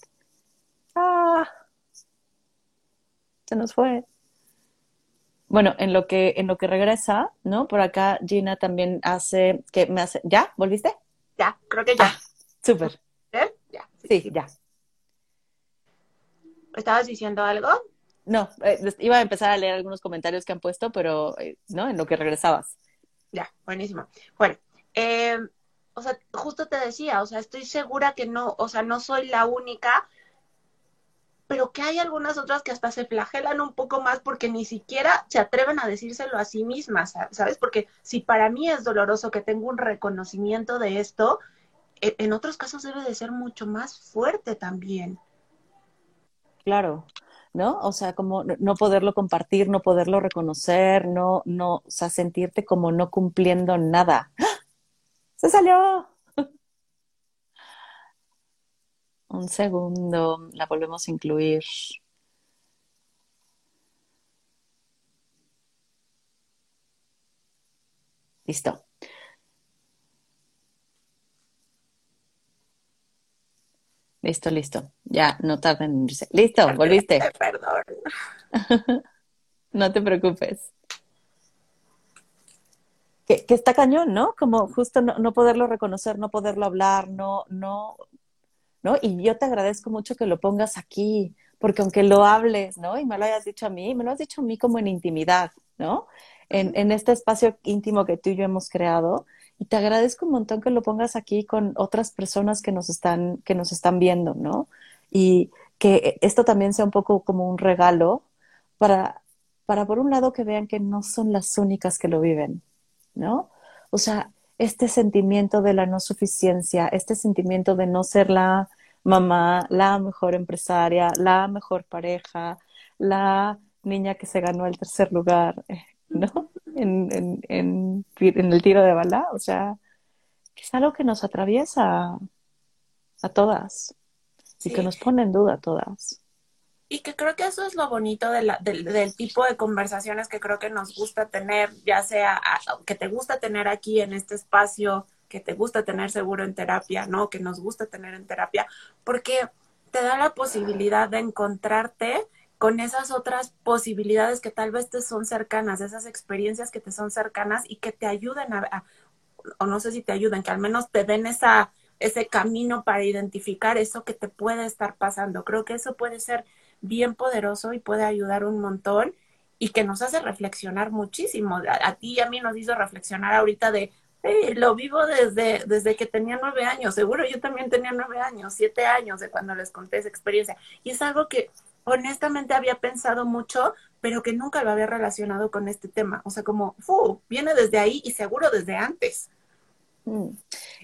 ah, se nos fue. Bueno, en lo que, en lo que regresa, ¿no? Por acá Gina también hace, que me hace, ¿ya? ¿Volviste? Ya, creo que ya. Ah, súper. ¿Eh? Ya. Sí, ya. ¿Estabas diciendo algo? No, eh, iba a empezar a leer algunos comentarios que han puesto, pero, eh, ¿no? En lo que regresabas. Ya, buenísimo. Bueno, eh, o sea, justo te decía, o sea, estoy segura que no, o sea, no soy la única, pero que hay algunas otras que hasta se flagelan un poco más porque ni siquiera se atreven a decírselo a sí mismas, ¿sabes? Porque si para mí es doloroso que tengo un reconocimiento de esto, e, en otros casos debe de ser mucho más fuerte también. Claro, ¿no? O sea, como no poderlo compartir, no poderlo reconocer, no, no, o sea, sentirte como no cumpliendo nada. ¡Ah! ¡Se salió! Un segundo, la volvemos a incluir. Listo. Listo, listo. Ya, no tarda en irse. Listo, volviste. Perdón. no te preocupes. Que, que, está cañón, ¿no? Como justo no, no, poderlo reconocer, no poderlo hablar, no, no, ¿no? Y yo te agradezco mucho que lo pongas aquí, porque aunque lo hables, ¿no? Y me lo hayas dicho a mí, me lo has dicho a mí como en intimidad, ¿no? En, en este espacio íntimo que tú y yo hemos creado, y te agradezco un montón que lo pongas aquí con otras personas que nos están, que nos están viendo, ¿no? Y que esto también sea un poco como un regalo para, para por un lado que vean que no son las únicas que lo viven, ¿no? O sea, este sentimiento de la no suficiencia, este sentimiento de no ser la mamá, la mejor empresaria, la mejor pareja, la niña que se ganó el tercer lugar, ¿no? En, en, en, en el tiro de bala, o sea, que es algo que nos atraviesa a todas y que nos pone en duda a todas. Y que creo que eso es lo bonito de la, del, del, tipo de conversaciones que creo que nos gusta tener, ya sea que te gusta tener aquí en este espacio, que te gusta tener seguro en terapia, ¿no? Que nos gusta tener en terapia, porque te da la posibilidad de encontrarte con esas otras posibilidades que tal vez te son cercanas, esas experiencias que te son cercanas y que te ayuden a, o no sé si te ayuden, que al menos te den esa, ese camino para identificar eso que te puede estar pasando. Creo que eso puede ser bien poderoso y puede ayudar un montón y que nos hace reflexionar muchísimo. A, a ti y a mí nos hizo reflexionar ahorita de, lo vivo desde, desde que tenía nueve años, seguro yo también tenía nueve años, siete años de cuando les conté esa experiencia. Y es algo que honestamente había pensado mucho, pero que nunca lo había relacionado con este tema. O sea, como, fu, viene desde ahí y seguro desde antes. Mm.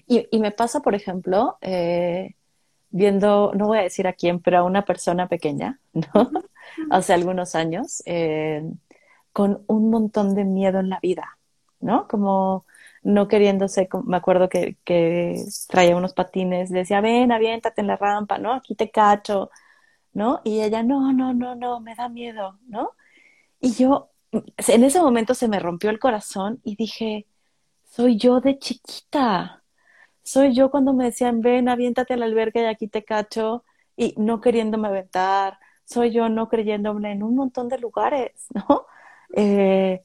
Y, y, me pasa, por ejemplo, eh, viendo, no voy a decir a quién, pero a una persona pequeña, ¿no? Hace algunos años, eh, con un montón de miedo en la vida, ¿no? Como no queriéndose, me acuerdo que, traía unos patines, decía, ven, aviéntate en la rampa, ¿no? Aquí te cacho, ¿no? Y ella, no, no, no, no, me da miedo, ¿no? Y yo, en ese momento se me rompió el corazón y dije, soy yo de chiquita, soy yo cuando me decían, ven, aviéntate al albergue y aquí te cacho, y no queriéndome aventar, soy yo no creyéndome en un montón de lugares, ¿no? Eh,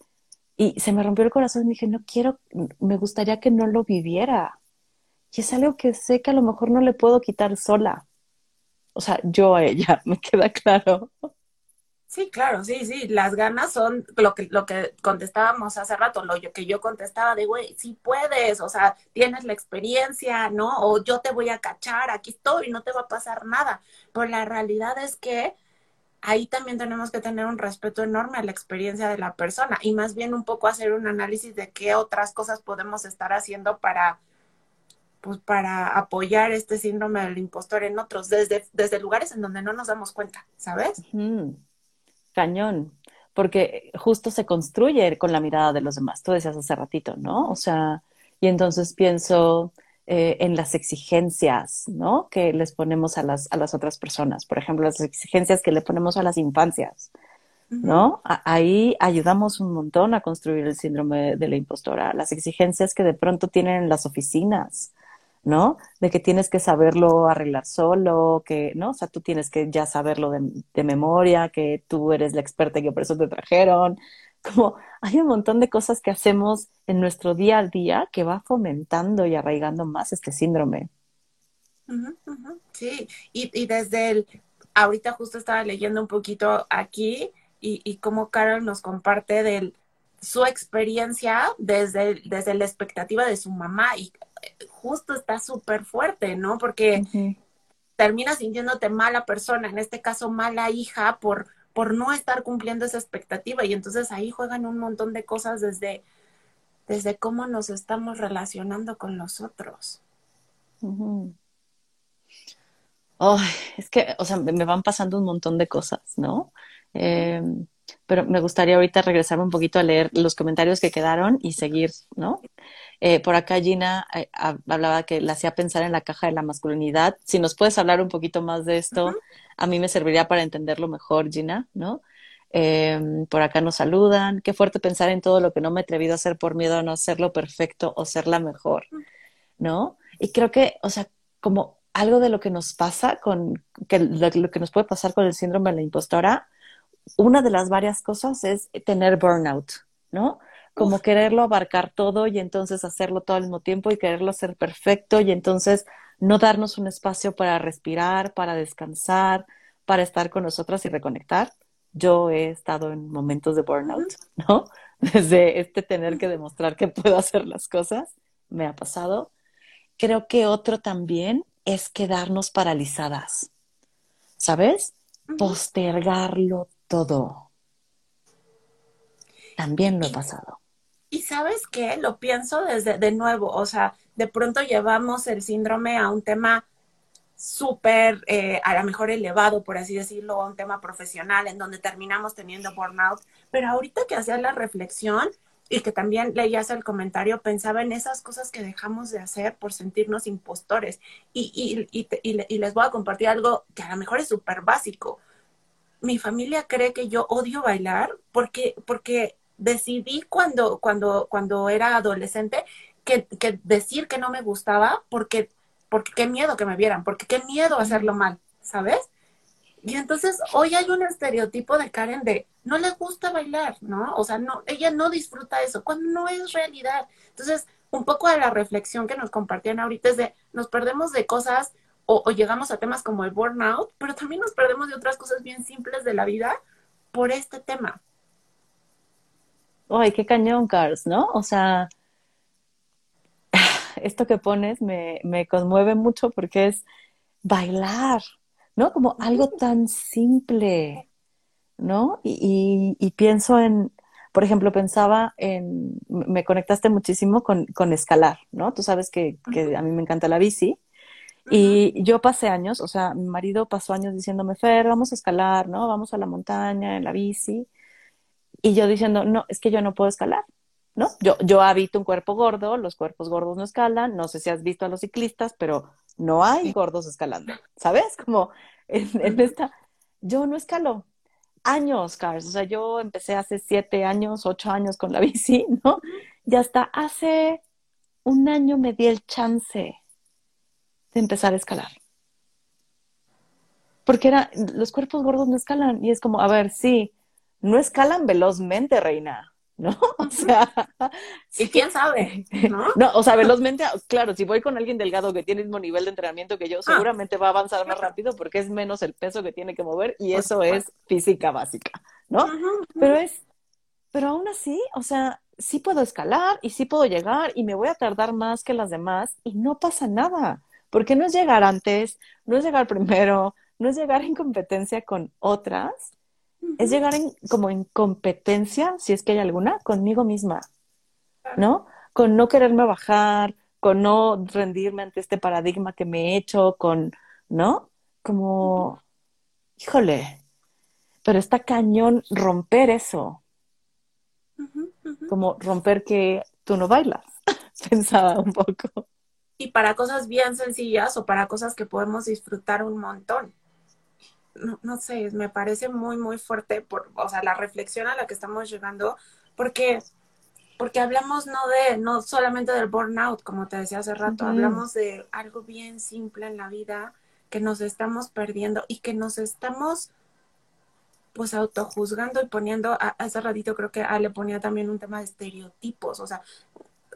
y se me rompió el corazón y dije, no quiero, me gustaría que no lo viviera. Y es algo que sé que a lo mejor no le puedo quitar sola. O sea, yo a ella, me queda claro. Sí, claro, sí, sí, las ganas son lo que, lo que contestábamos hace rato, lo que yo contestaba de, güey, sí puedes, o sea, tienes la experiencia, ¿no? O yo te voy a cachar, aquí estoy, no te va a pasar nada. Pero la realidad es que ahí también tenemos que tener un respeto enorme a la experiencia de la persona y más bien un poco hacer un análisis de qué otras cosas podemos estar haciendo para, pues, para apoyar este síndrome del impostor en otros, desde, desde lugares en donde no nos damos cuenta, ¿sabes? Cañón, porque justo se construye con la mirada de los demás. Tú decías hace ratito, ¿no? O sea, y entonces pienso eh, en las exigencias, ¿no? Que les ponemos a las, a las otras personas. Por ejemplo, las exigencias que le ponemos a las infancias, ¿no? Ahí ayudamos un montón a construir el síndrome de, de la impostora. Las exigencias que de pronto tienen en las oficinas, ¿no? De que tienes que saberlo arreglar solo, que, ¿no? O sea, tú tienes que ya saberlo de, memoria, que tú eres la experta y que por eso te trajeron. Como hay un montón de cosas que hacemos en nuestro día a día que va fomentando y arraigando más este síndrome. Sí, y, y desde el, ahorita justo estaba leyendo un poquito aquí y, y cómo Carol nos comparte de su experiencia desde, desde la expectativa de su mamá y justo está súper fuerte, ¿no? Porque terminas sintiéndote mala persona, en este caso mala hija, por, por no estar cumpliendo esa expectativa. Y entonces ahí juegan un montón de cosas desde, desde cómo nos estamos relacionando con los otros. es que, o sea, me van pasando un montón de cosas, ¿no? Eh, pero me gustaría ahorita regresarme un poquito a leer los comentarios que quedaron y seguir, ¿no? Eh, por acá Gina eh, hablaba que la hacía pensar en la caja de la masculinidad. Si nos puedes hablar un poquito más de esto, a mí me serviría para entenderlo mejor, Gina, ¿no? Em, por acá nos saludan. Qué fuerte pensar en todo lo que no me he atrevido a hacer por miedo a no hacerlo perfecto o ser la mejor, ¿no? Y creo que, o sea, como algo de lo que nos pasa con, que lo que nos puede pasar con el síndrome de la impostora, una de las varias cosas es tener burnout, ¿no? Como quererlo abarcar todo y entonces hacerlo todo al mismo tiempo y quererlo hacer perfecto y entonces no darnos un espacio para respirar, para descansar, para estar con nosotras y reconectar. Yo he estado en momentos de burnout, ¿no? Desde este tener que demostrar que puedo hacer las cosas, me ha pasado. Creo que otro también es quedarnos paralizadas, ¿sabes? Postergarlo todo. También lo he pasado. Y sabes qué, lo pienso desde de nuevo, o sea, de pronto llevamos el síndrome a un tema súper, eh, a lo mejor elevado, por así decirlo, a un tema profesional en donde terminamos teniendo burnout. Pero ahorita que hacía la reflexión y que también leías el comentario, pensaba en esas cosas que dejamos de hacer por sentirnos impostores. Y, y, y, les voy a compartir algo que a lo mejor es súper básico mi familia cree que yo odio bailar porque, porque decidí cuando, cuando, cuando era adolescente que, que, decir que no me gustaba porque, porque qué miedo que me vieran, porque qué miedo hacerlo mal, ¿sabes? Y entonces hoy hay un estereotipo de Karen de no le gusta bailar, ¿no? O sea, no, ella no disfruta eso, cuando no es realidad. Entonces, un poco de la reflexión que nos compartían ahorita es de nos perdemos de cosas o, llegamos a temas como el burnout, pero también nos perdemos de otras cosas bien simples de la vida por este tema. Ay, qué cañón, Cars, ¿no? O sea, esto que pones me, me conmueve mucho porque es bailar, ¿no? Como algo tan simple, ¿no? Y, y, pienso en, por ejemplo, pensaba en, me conectaste muchísimo con, con escalar, ¿no? Tú sabes que, que, a mí me encanta la bici y yo pasé años, o sea, mi marido pasó años diciéndome, Fer, vamos a escalar, ¿no? Vamos a la montaña, en la bici. Y yo diciendo, no, es que yo no puedo escalar, ¿no? Yo, yo habito un cuerpo gordo, los cuerpos gordos no escalan, no sé si has visto a los ciclistas, pero no hay gordos escalando, ¿sabes? Como en, esta, yo no escalo. Años, Cars, o sea, yo empecé hace siete años, ocho años con la bici, ¿no? Y hasta hace un año me di el chance de empezar a escalar. Porque era, los cuerpos gordos no escalan. Y es como, a ver, sí, no escalan velozmente, reina. ¿No? O sea, y quién sabe, ¿no? No, o sea, velozmente, claro, si voy con alguien delgado que tiene el mismo nivel de entrenamiento que yo, ah. seguramente va a avanzar más rápido porque es menos el peso que tiene que mover y eso es física básica, ¿no? Pero es, pero aún así, o sea, sí puedo escalar y sí puedo llegar y me voy a tardar más que las demás y no pasa nada. Porque no es llegar antes, no es llegar primero, no es llegar en competencia con otras, es llegar en, como en competencia, si es que hay alguna, conmigo misma, ¿no? Con no quererme bajar, con no rendirme ante este paradigma que me he hecho, con, ¿no? Como, híjole, pero está cañón romper eso. Como romper que tú no bailas, pensaba un poco y para cosas bien sencillas o para cosas que podemos disfrutar un montón. No, no, sé, me parece muy, muy fuerte, por, o sea, la reflexión a la que estamos llegando, porque porque hablamos no de, no solamente del burnout, como te decía hace rato, hablamos de algo bien simple en la vida que nos estamos perdiendo y que nos estamos pues autojuzgando y poniendo, hace ratito creo que Ale ponía también un tema de estereotipos, o sea,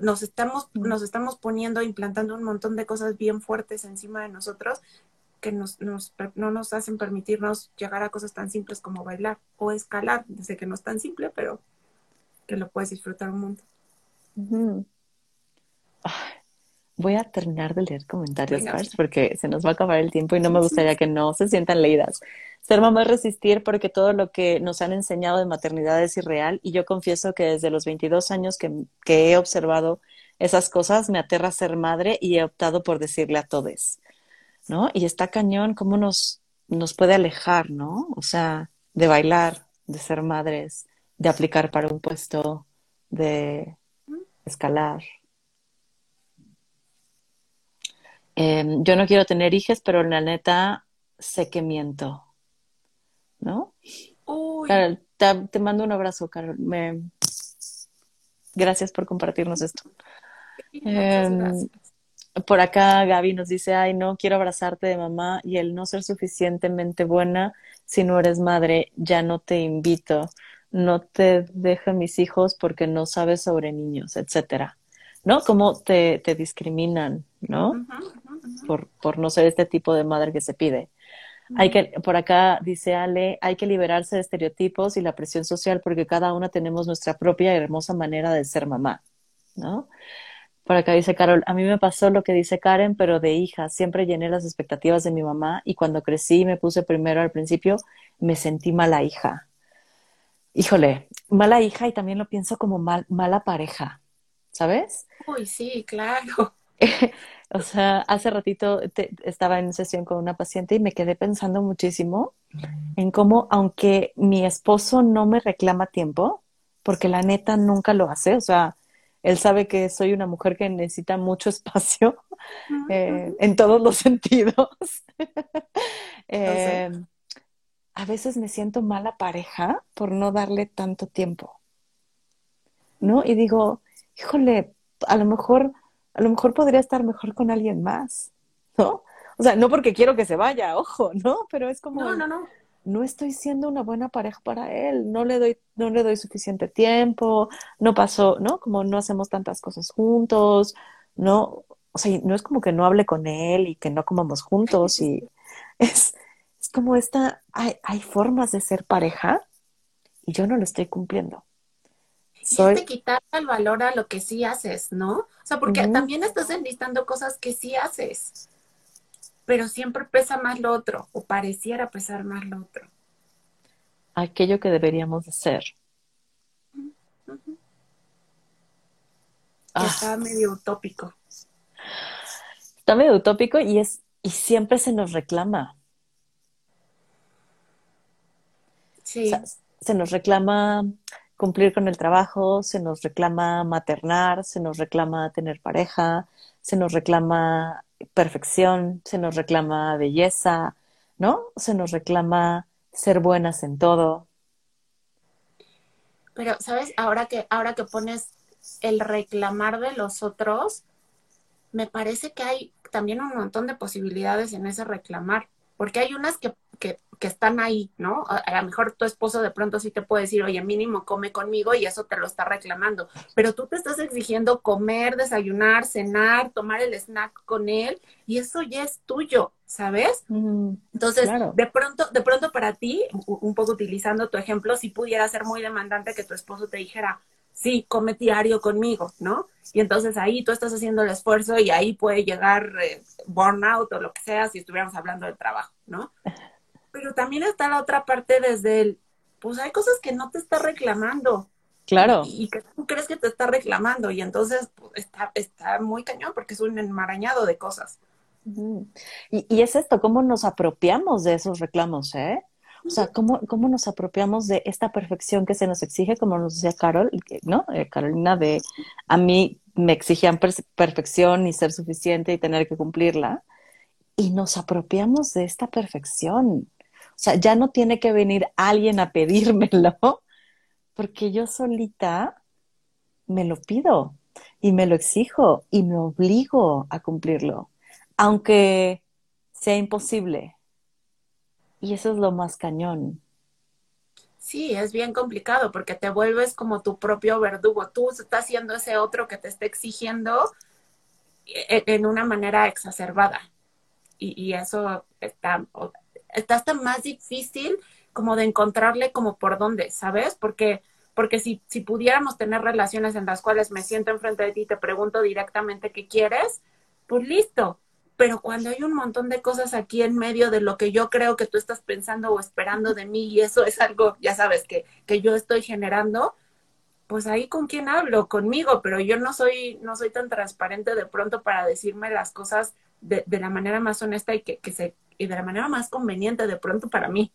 nos estamos, nos estamos poniendo, implantando un montón de cosas bien fuertes encima de nosotros que nos, nos, no nos hacen permitirnos llegar a cosas tan simples como bailar o escalar. Sé que no es tan simple, pero que lo puedes disfrutar un montón. Voy a terminar de leer comentarios, porque se nos va a acabar el tiempo y no me gustaría que no se sientan leídas. Ser mamá es resistir porque todo lo que nos han enseñado de maternidad es irreal y yo confieso que desde los 22 años que, que he observado esas cosas me aterra ser madre y he optado por decirle a todos, ¿no? Y está cañón cómo nos, nos puede alejar, ¿no? O sea, de bailar, de ser madres, de aplicar para un puesto, de escalar. Em, yo no quiero tener hijos, pero la neta sé que miento. ¿No? Carol, te, mando un abrazo, Carol. Me... Gracias por compartirnos esto. Em, por acá Gaby nos dice, ay, no, quiero abrazarte de mamá y el no ser suficientemente buena si no eres madre, ya no te invito no te deja mis hijos porque no sabes sobre niños, etcétera. ¿No? Cómo te, te discriminan, ¿no? Por, por no ser este tipo de madre que se pide. Hay que, por acá dice Ale, hay que liberarse de estereotipos y la presión social porque cada una tenemos nuestra propia y hermosa manera de ser mamá, ¿no? Por acá dice Carol, a mí me pasó lo que dice Karen, pero de hija. Siempre llené las expectativas de mi mamá y cuando crecí y me puse primero al principio, me sentí mala hija híjole, mala hija y también lo pienso como mal, mala pareja, ¿sabes? Uy, sí, claro. o sea, hace ratito estaba en sesión con una paciente y me quedé pensando muchísimo en cómo, aunque mi esposo no me reclama tiempo, porque la neta nunca lo hace, o sea, él sabe que soy una mujer que necesita mucho espacio eh, en todos los sentidos. eh, a veces me siento mala pareja por no darle tanto tiempo. ¿No? Y digo, híjole, a lo mejor, a lo mejor podría estar mejor con alguien más, ¿no? O sea, no porque quiero que se vaya, ojo, ¿no? Pero es como No, no, no. No estoy siendo una buena pareja para él, no le doy no le doy suficiente tiempo, no pasó, ¿no? Como no hacemos tantas cosas juntos, no, o sea, no es como que no hable con él y que no comamos juntos y es es como esta, hay, hay formas de ser pareja y yo no lo estoy cumpliendo. Soy... Quitar el valor a lo que sí haces, ¿no? O sea, porque también estás enlistando cosas que sí haces, pero siempre pesa más lo otro, o pareciera pesar más lo otro. Aquello que deberíamos de ser. Está medio utópico. Está medio utópico y es, y siempre se nos reclama. se nos reclama cumplir con el trabajo, se nos reclama maternar, se nos reclama tener pareja, se nos reclama perfección, se nos reclama belleza, ¿no? Se nos reclama ser buenas en todo. Pero, ¿sabes? Ahora que, ahora que pones el reclamar de los otros, me parece que hay también un montón de posibilidades en ese reclamar, porque hay unas que que, están ahí, ¿no? A, lo mejor tu esposo de pronto sí te puede decir, oye, mínimo come conmigo y eso te lo está reclamando, pero tú te estás exigiendo comer, desayunar, cenar, tomar el snack con él y eso ya es tuyo, ¿sabes? Entonces, de pronto, de pronto para ti, un poco utilizando tu ejemplo, si pudiera ser muy demandante que tu esposo te dijera, sí, come diario conmigo, ¿no? Y entonces ahí tú estás haciendo el esfuerzo y ahí puede llegar eh, burnout o lo que sea si estuviéramos hablando de trabajo, ¿no? pero también está la otra parte desde el, pues hay cosas que no te está reclamando. Claro. Y, que tú crees que te está reclamando y entonces pues, está, está muy cañón porque es un enmarañado de cosas. y, y, es esto, cómo nos apropiamos de esos reclamos, ¿eh? O sea, ¿cómo, cómo nos apropiamos de esta perfección que se nos exige, como nos decía Carol, ¿no? Eh, Carolina, de a mí me exigían perfección y ser suficiente y tener que cumplirla. Y nos apropiamos de esta perfección. O sea, ya no tiene que venir alguien a pedírmelo, porque yo solita me lo pido y me lo exijo y me obligo a cumplirlo, aunque sea imposible. Y eso es lo más cañón. Sí, es bien complicado porque te vuelves como tu propio verdugo. Tú estás haciendo ese otro que te está exigiendo e, en una manera exacerbada. Y, eso está, está hasta más difícil como de encontrarle como por dónde, ¿sabes? Porque, porque si, si pudiéramos tener relaciones en las cuales me siento enfrente de ti y te pregunto directamente qué quieres, pues listo. Pero cuando hay un montón de cosas aquí en medio de lo que yo creo que tú estás pensando o esperando de mí y eso es algo, ya sabes, que, que yo estoy generando, pues ahí con quién hablo, conmigo, pero yo no soy, no soy tan transparente de pronto para decirme las cosas de, la manera más honesta y que, que se, y de la manera más conveniente de pronto para mí.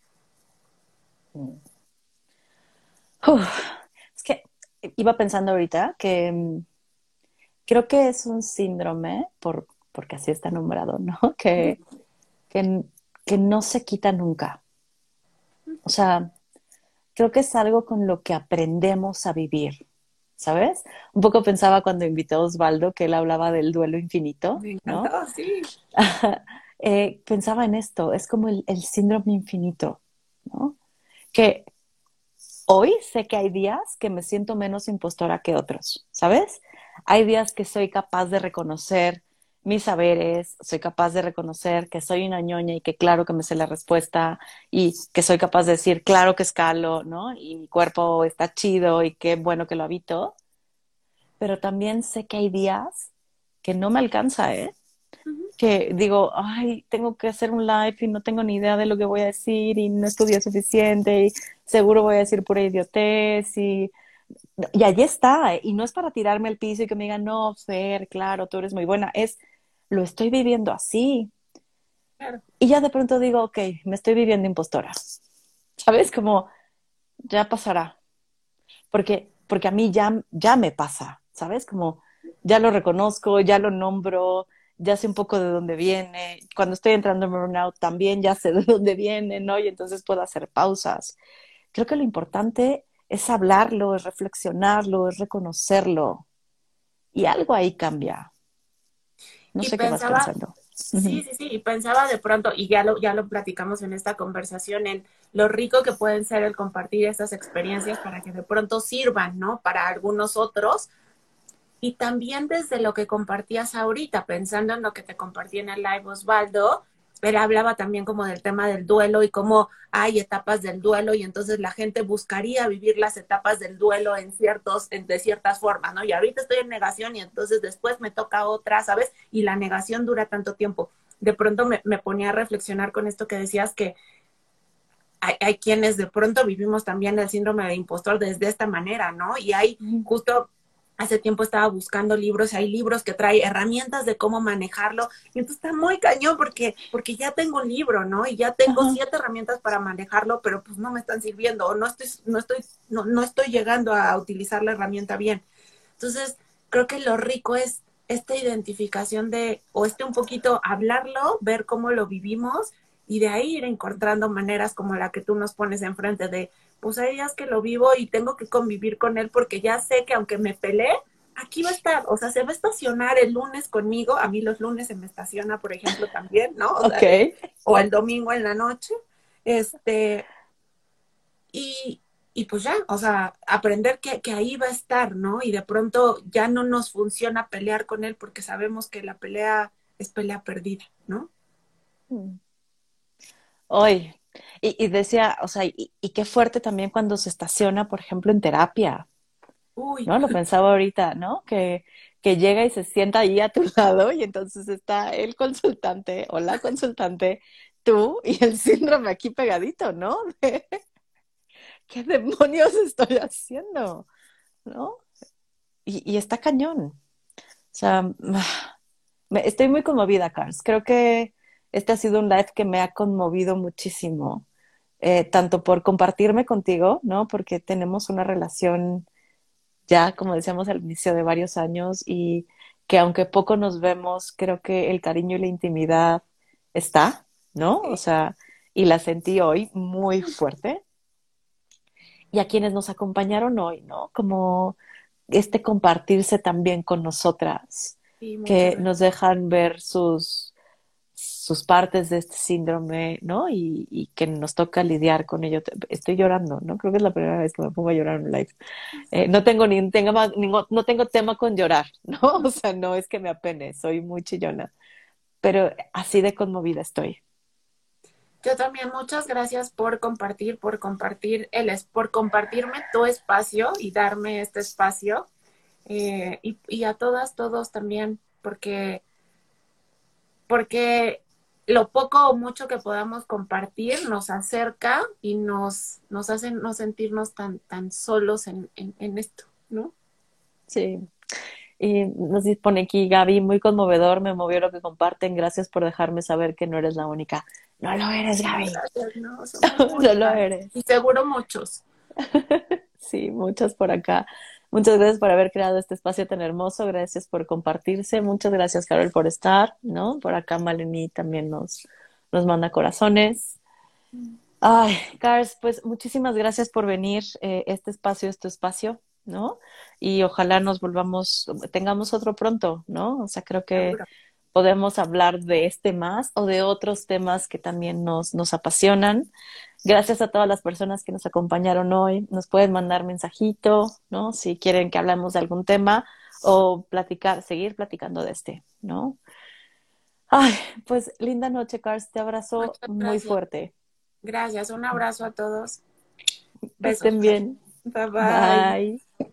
es que iba pensando ahorita que mm, creo que es un síndrome, por, porque así está nombrado, ¿no? Que, que, que no se quita nunca. O sea, creo que es algo con lo que aprendemos a vivir, ¿sabes? Un poco pensaba cuando invité a Osvaldo que él hablaba del duelo infinito, ¿no? sí. Eh, pensaba en esto, es como el, el, síndrome infinito, ¿no? Que hoy sé que hay días que me siento menos impostora que otros, ¿sabes? Hay días que soy capaz de reconocer mis saberes, soy capaz de reconocer que soy una ñoña y que claro que me sé la respuesta y que soy capaz de decir claro que escalo, ¿no? Y mi cuerpo está chido y qué bueno que lo habito. Pero también sé que hay días que no me alcanza, ¿eh? Que digo, ay, tengo que hacer un live y no tengo ni idea de lo que voy a decir y no estudié suficiente y seguro voy a decir pura idiotez y y allí está, ¿eh? y no es para tirarme al piso y que me digan, no, Fer, claro, tú eres muy buena, es, lo estoy viviendo así. Y ya de pronto digo, ok, me estoy viviendo impostora. ¿Sabes? Como, ya pasará. Porque, porque a mí ya, ya me pasa, ¿sabes? Como, ya lo reconozco, ya lo nombro, ya sé un poco de dónde viene. Cuando estoy entrando en burnout también ya sé de dónde viene, ¿no? Y entonces puedo hacer pausas. Creo que lo importante es hablarlo, es reflexionarlo, es reconocerlo. Y algo ahí cambia. No sé qué vas pensando. Sí, sí, sí, y pensaba de pronto, y ya lo, ya lo platicamos en esta conversación, en lo rico que pueden ser el compartir estas experiencias para que de pronto sirvan, ¿no? Para algunos otros. Y también desde lo que compartías ahorita, pensando en lo que te compartí en el live Osvaldo, él hablaba también como del tema del duelo y cómo hay etapas del duelo y entonces la gente buscaría vivir las etapas del duelo en ciertos, en, de ciertas formas, ¿no? Y ahorita estoy en negación y entonces después me toca otra, ¿sabes? Y la negación dura tanto tiempo. De pronto me, me ponía a reflexionar con esto que decías que hay, hay, quienes de pronto vivimos también el síndrome de impostor desde esta manera, ¿no? Y hay justo hace tiempo estaba buscando libros, hay libros que trae herramientas de cómo manejarlo, y entonces está muy cañón porque, porque ya tengo un libro, ¿no? Y ya tengo siete herramientas para manejarlo, pero pues no me están sirviendo, o no estoy, no estoy, no, no estoy llegando a utilizar la herramienta bien. Entonces, creo que lo rico es esta identificación de, o este un poquito hablarlo, ver cómo lo vivimos, y de ahí ir encontrando maneras como la que tú nos pones enfrente de pues hay días que lo vivo y tengo que convivir con él porque ya sé que aunque me peleé, aquí va a estar, o sea, se va a estacionar el lunes conmigo, a mí los lunes se me estaciona, por ejemplo, también, ¿no? O, o el domingo en la noche, este, y, y pues ya, o sea, aprender que, que, ahí va a estar, ¿no? Y de pronto ya no nos funciona pelear con él porque sabemos que la pelea es pelea perdida, ¿no? Hoy, y, decía, o sea, y, qué fuerte también cuando se estaciona, por ejemplo, en terapia. Uy. ¿No? Lo pensaba ahorita, ¿no? Que, que llega y se sienta ahí a tu lado y entonces está el consultante o la consultante, tú y el síndrome aquí pegadito, ¿no? ¿Qué demonios estoy haciendo? ¿No? Y, y está cañón. O sea, estoy muy conmovida, Carlos. Creo que este ha sido un live que me ha conmovido muchísimo, eh, tanto por compartirme contigo, ¿no? Porque tenemos una relación ya, como decíamos al inicio, de varios años y que aunque poco nos vemos, creo que el cariño y la intimidad está, ¿no? O sea, y la sentí hoy muy fuerte. Y a quienes nos acompañaron hoy, ¿no? Como este compartirse también con nosotras, que nos dejan ver sus, sus partes de este síndrome, ¿no? Y, que nos toca lidiar con ello. Estoy llorando, ¿no? Creo que es la primera vez que me pongo a llorar en un live. Eh, no tengo ni, tengo, no tengo tema con llorar, ¿no? O sea, no es que me apene, soy muy chillona, pero así de conmovida estoy. Yo también muchas gracias por compartir, por compartir el, por compartirme tu espacio y darme este espacio. Eh, y, y, a todas, todos también, porque, porque lo poco o mucho que podamos compartir nos acerca y nos, nos hace no sentirnos tan, tan solos en, en, en esto, ¿no? Sí. Y nos pone aquí Gaby, muy conmovedor, me movió lo que comparten, gracias por dejarme saber que no eres la única. No lo eres, Gaby. No, no lo eres. Y seguro muchos. sí, muchos por acá. Muchas gracias por haber creado este espacio tan hermoso, gracias por compartirse, muchas gracias Carol por estar, ¿no? Por acá Malení también nos, nos manda corazones. Ay, Cars, pues muchísimas gracias por venir. Eh, este espacio es tu espacio, ¿no? Y ojalá nos volvamos, tengamos otro pronto, ¿no? O sea, creo que podemos hablar de este más o de otros temas que también nos, nos apasionan. Gracias a todas las personas que nos acompañaron hoy. Nos pueden mandar mensajito, ¿no? Si quieren que hablemos de algún tema o platicar, seguir platicando de este, ¿no? Ay, pues linda noche, Cars. Te abrazo muy fuerte. Gracias. Un abrazo a todos. Estén bien. bye. bye.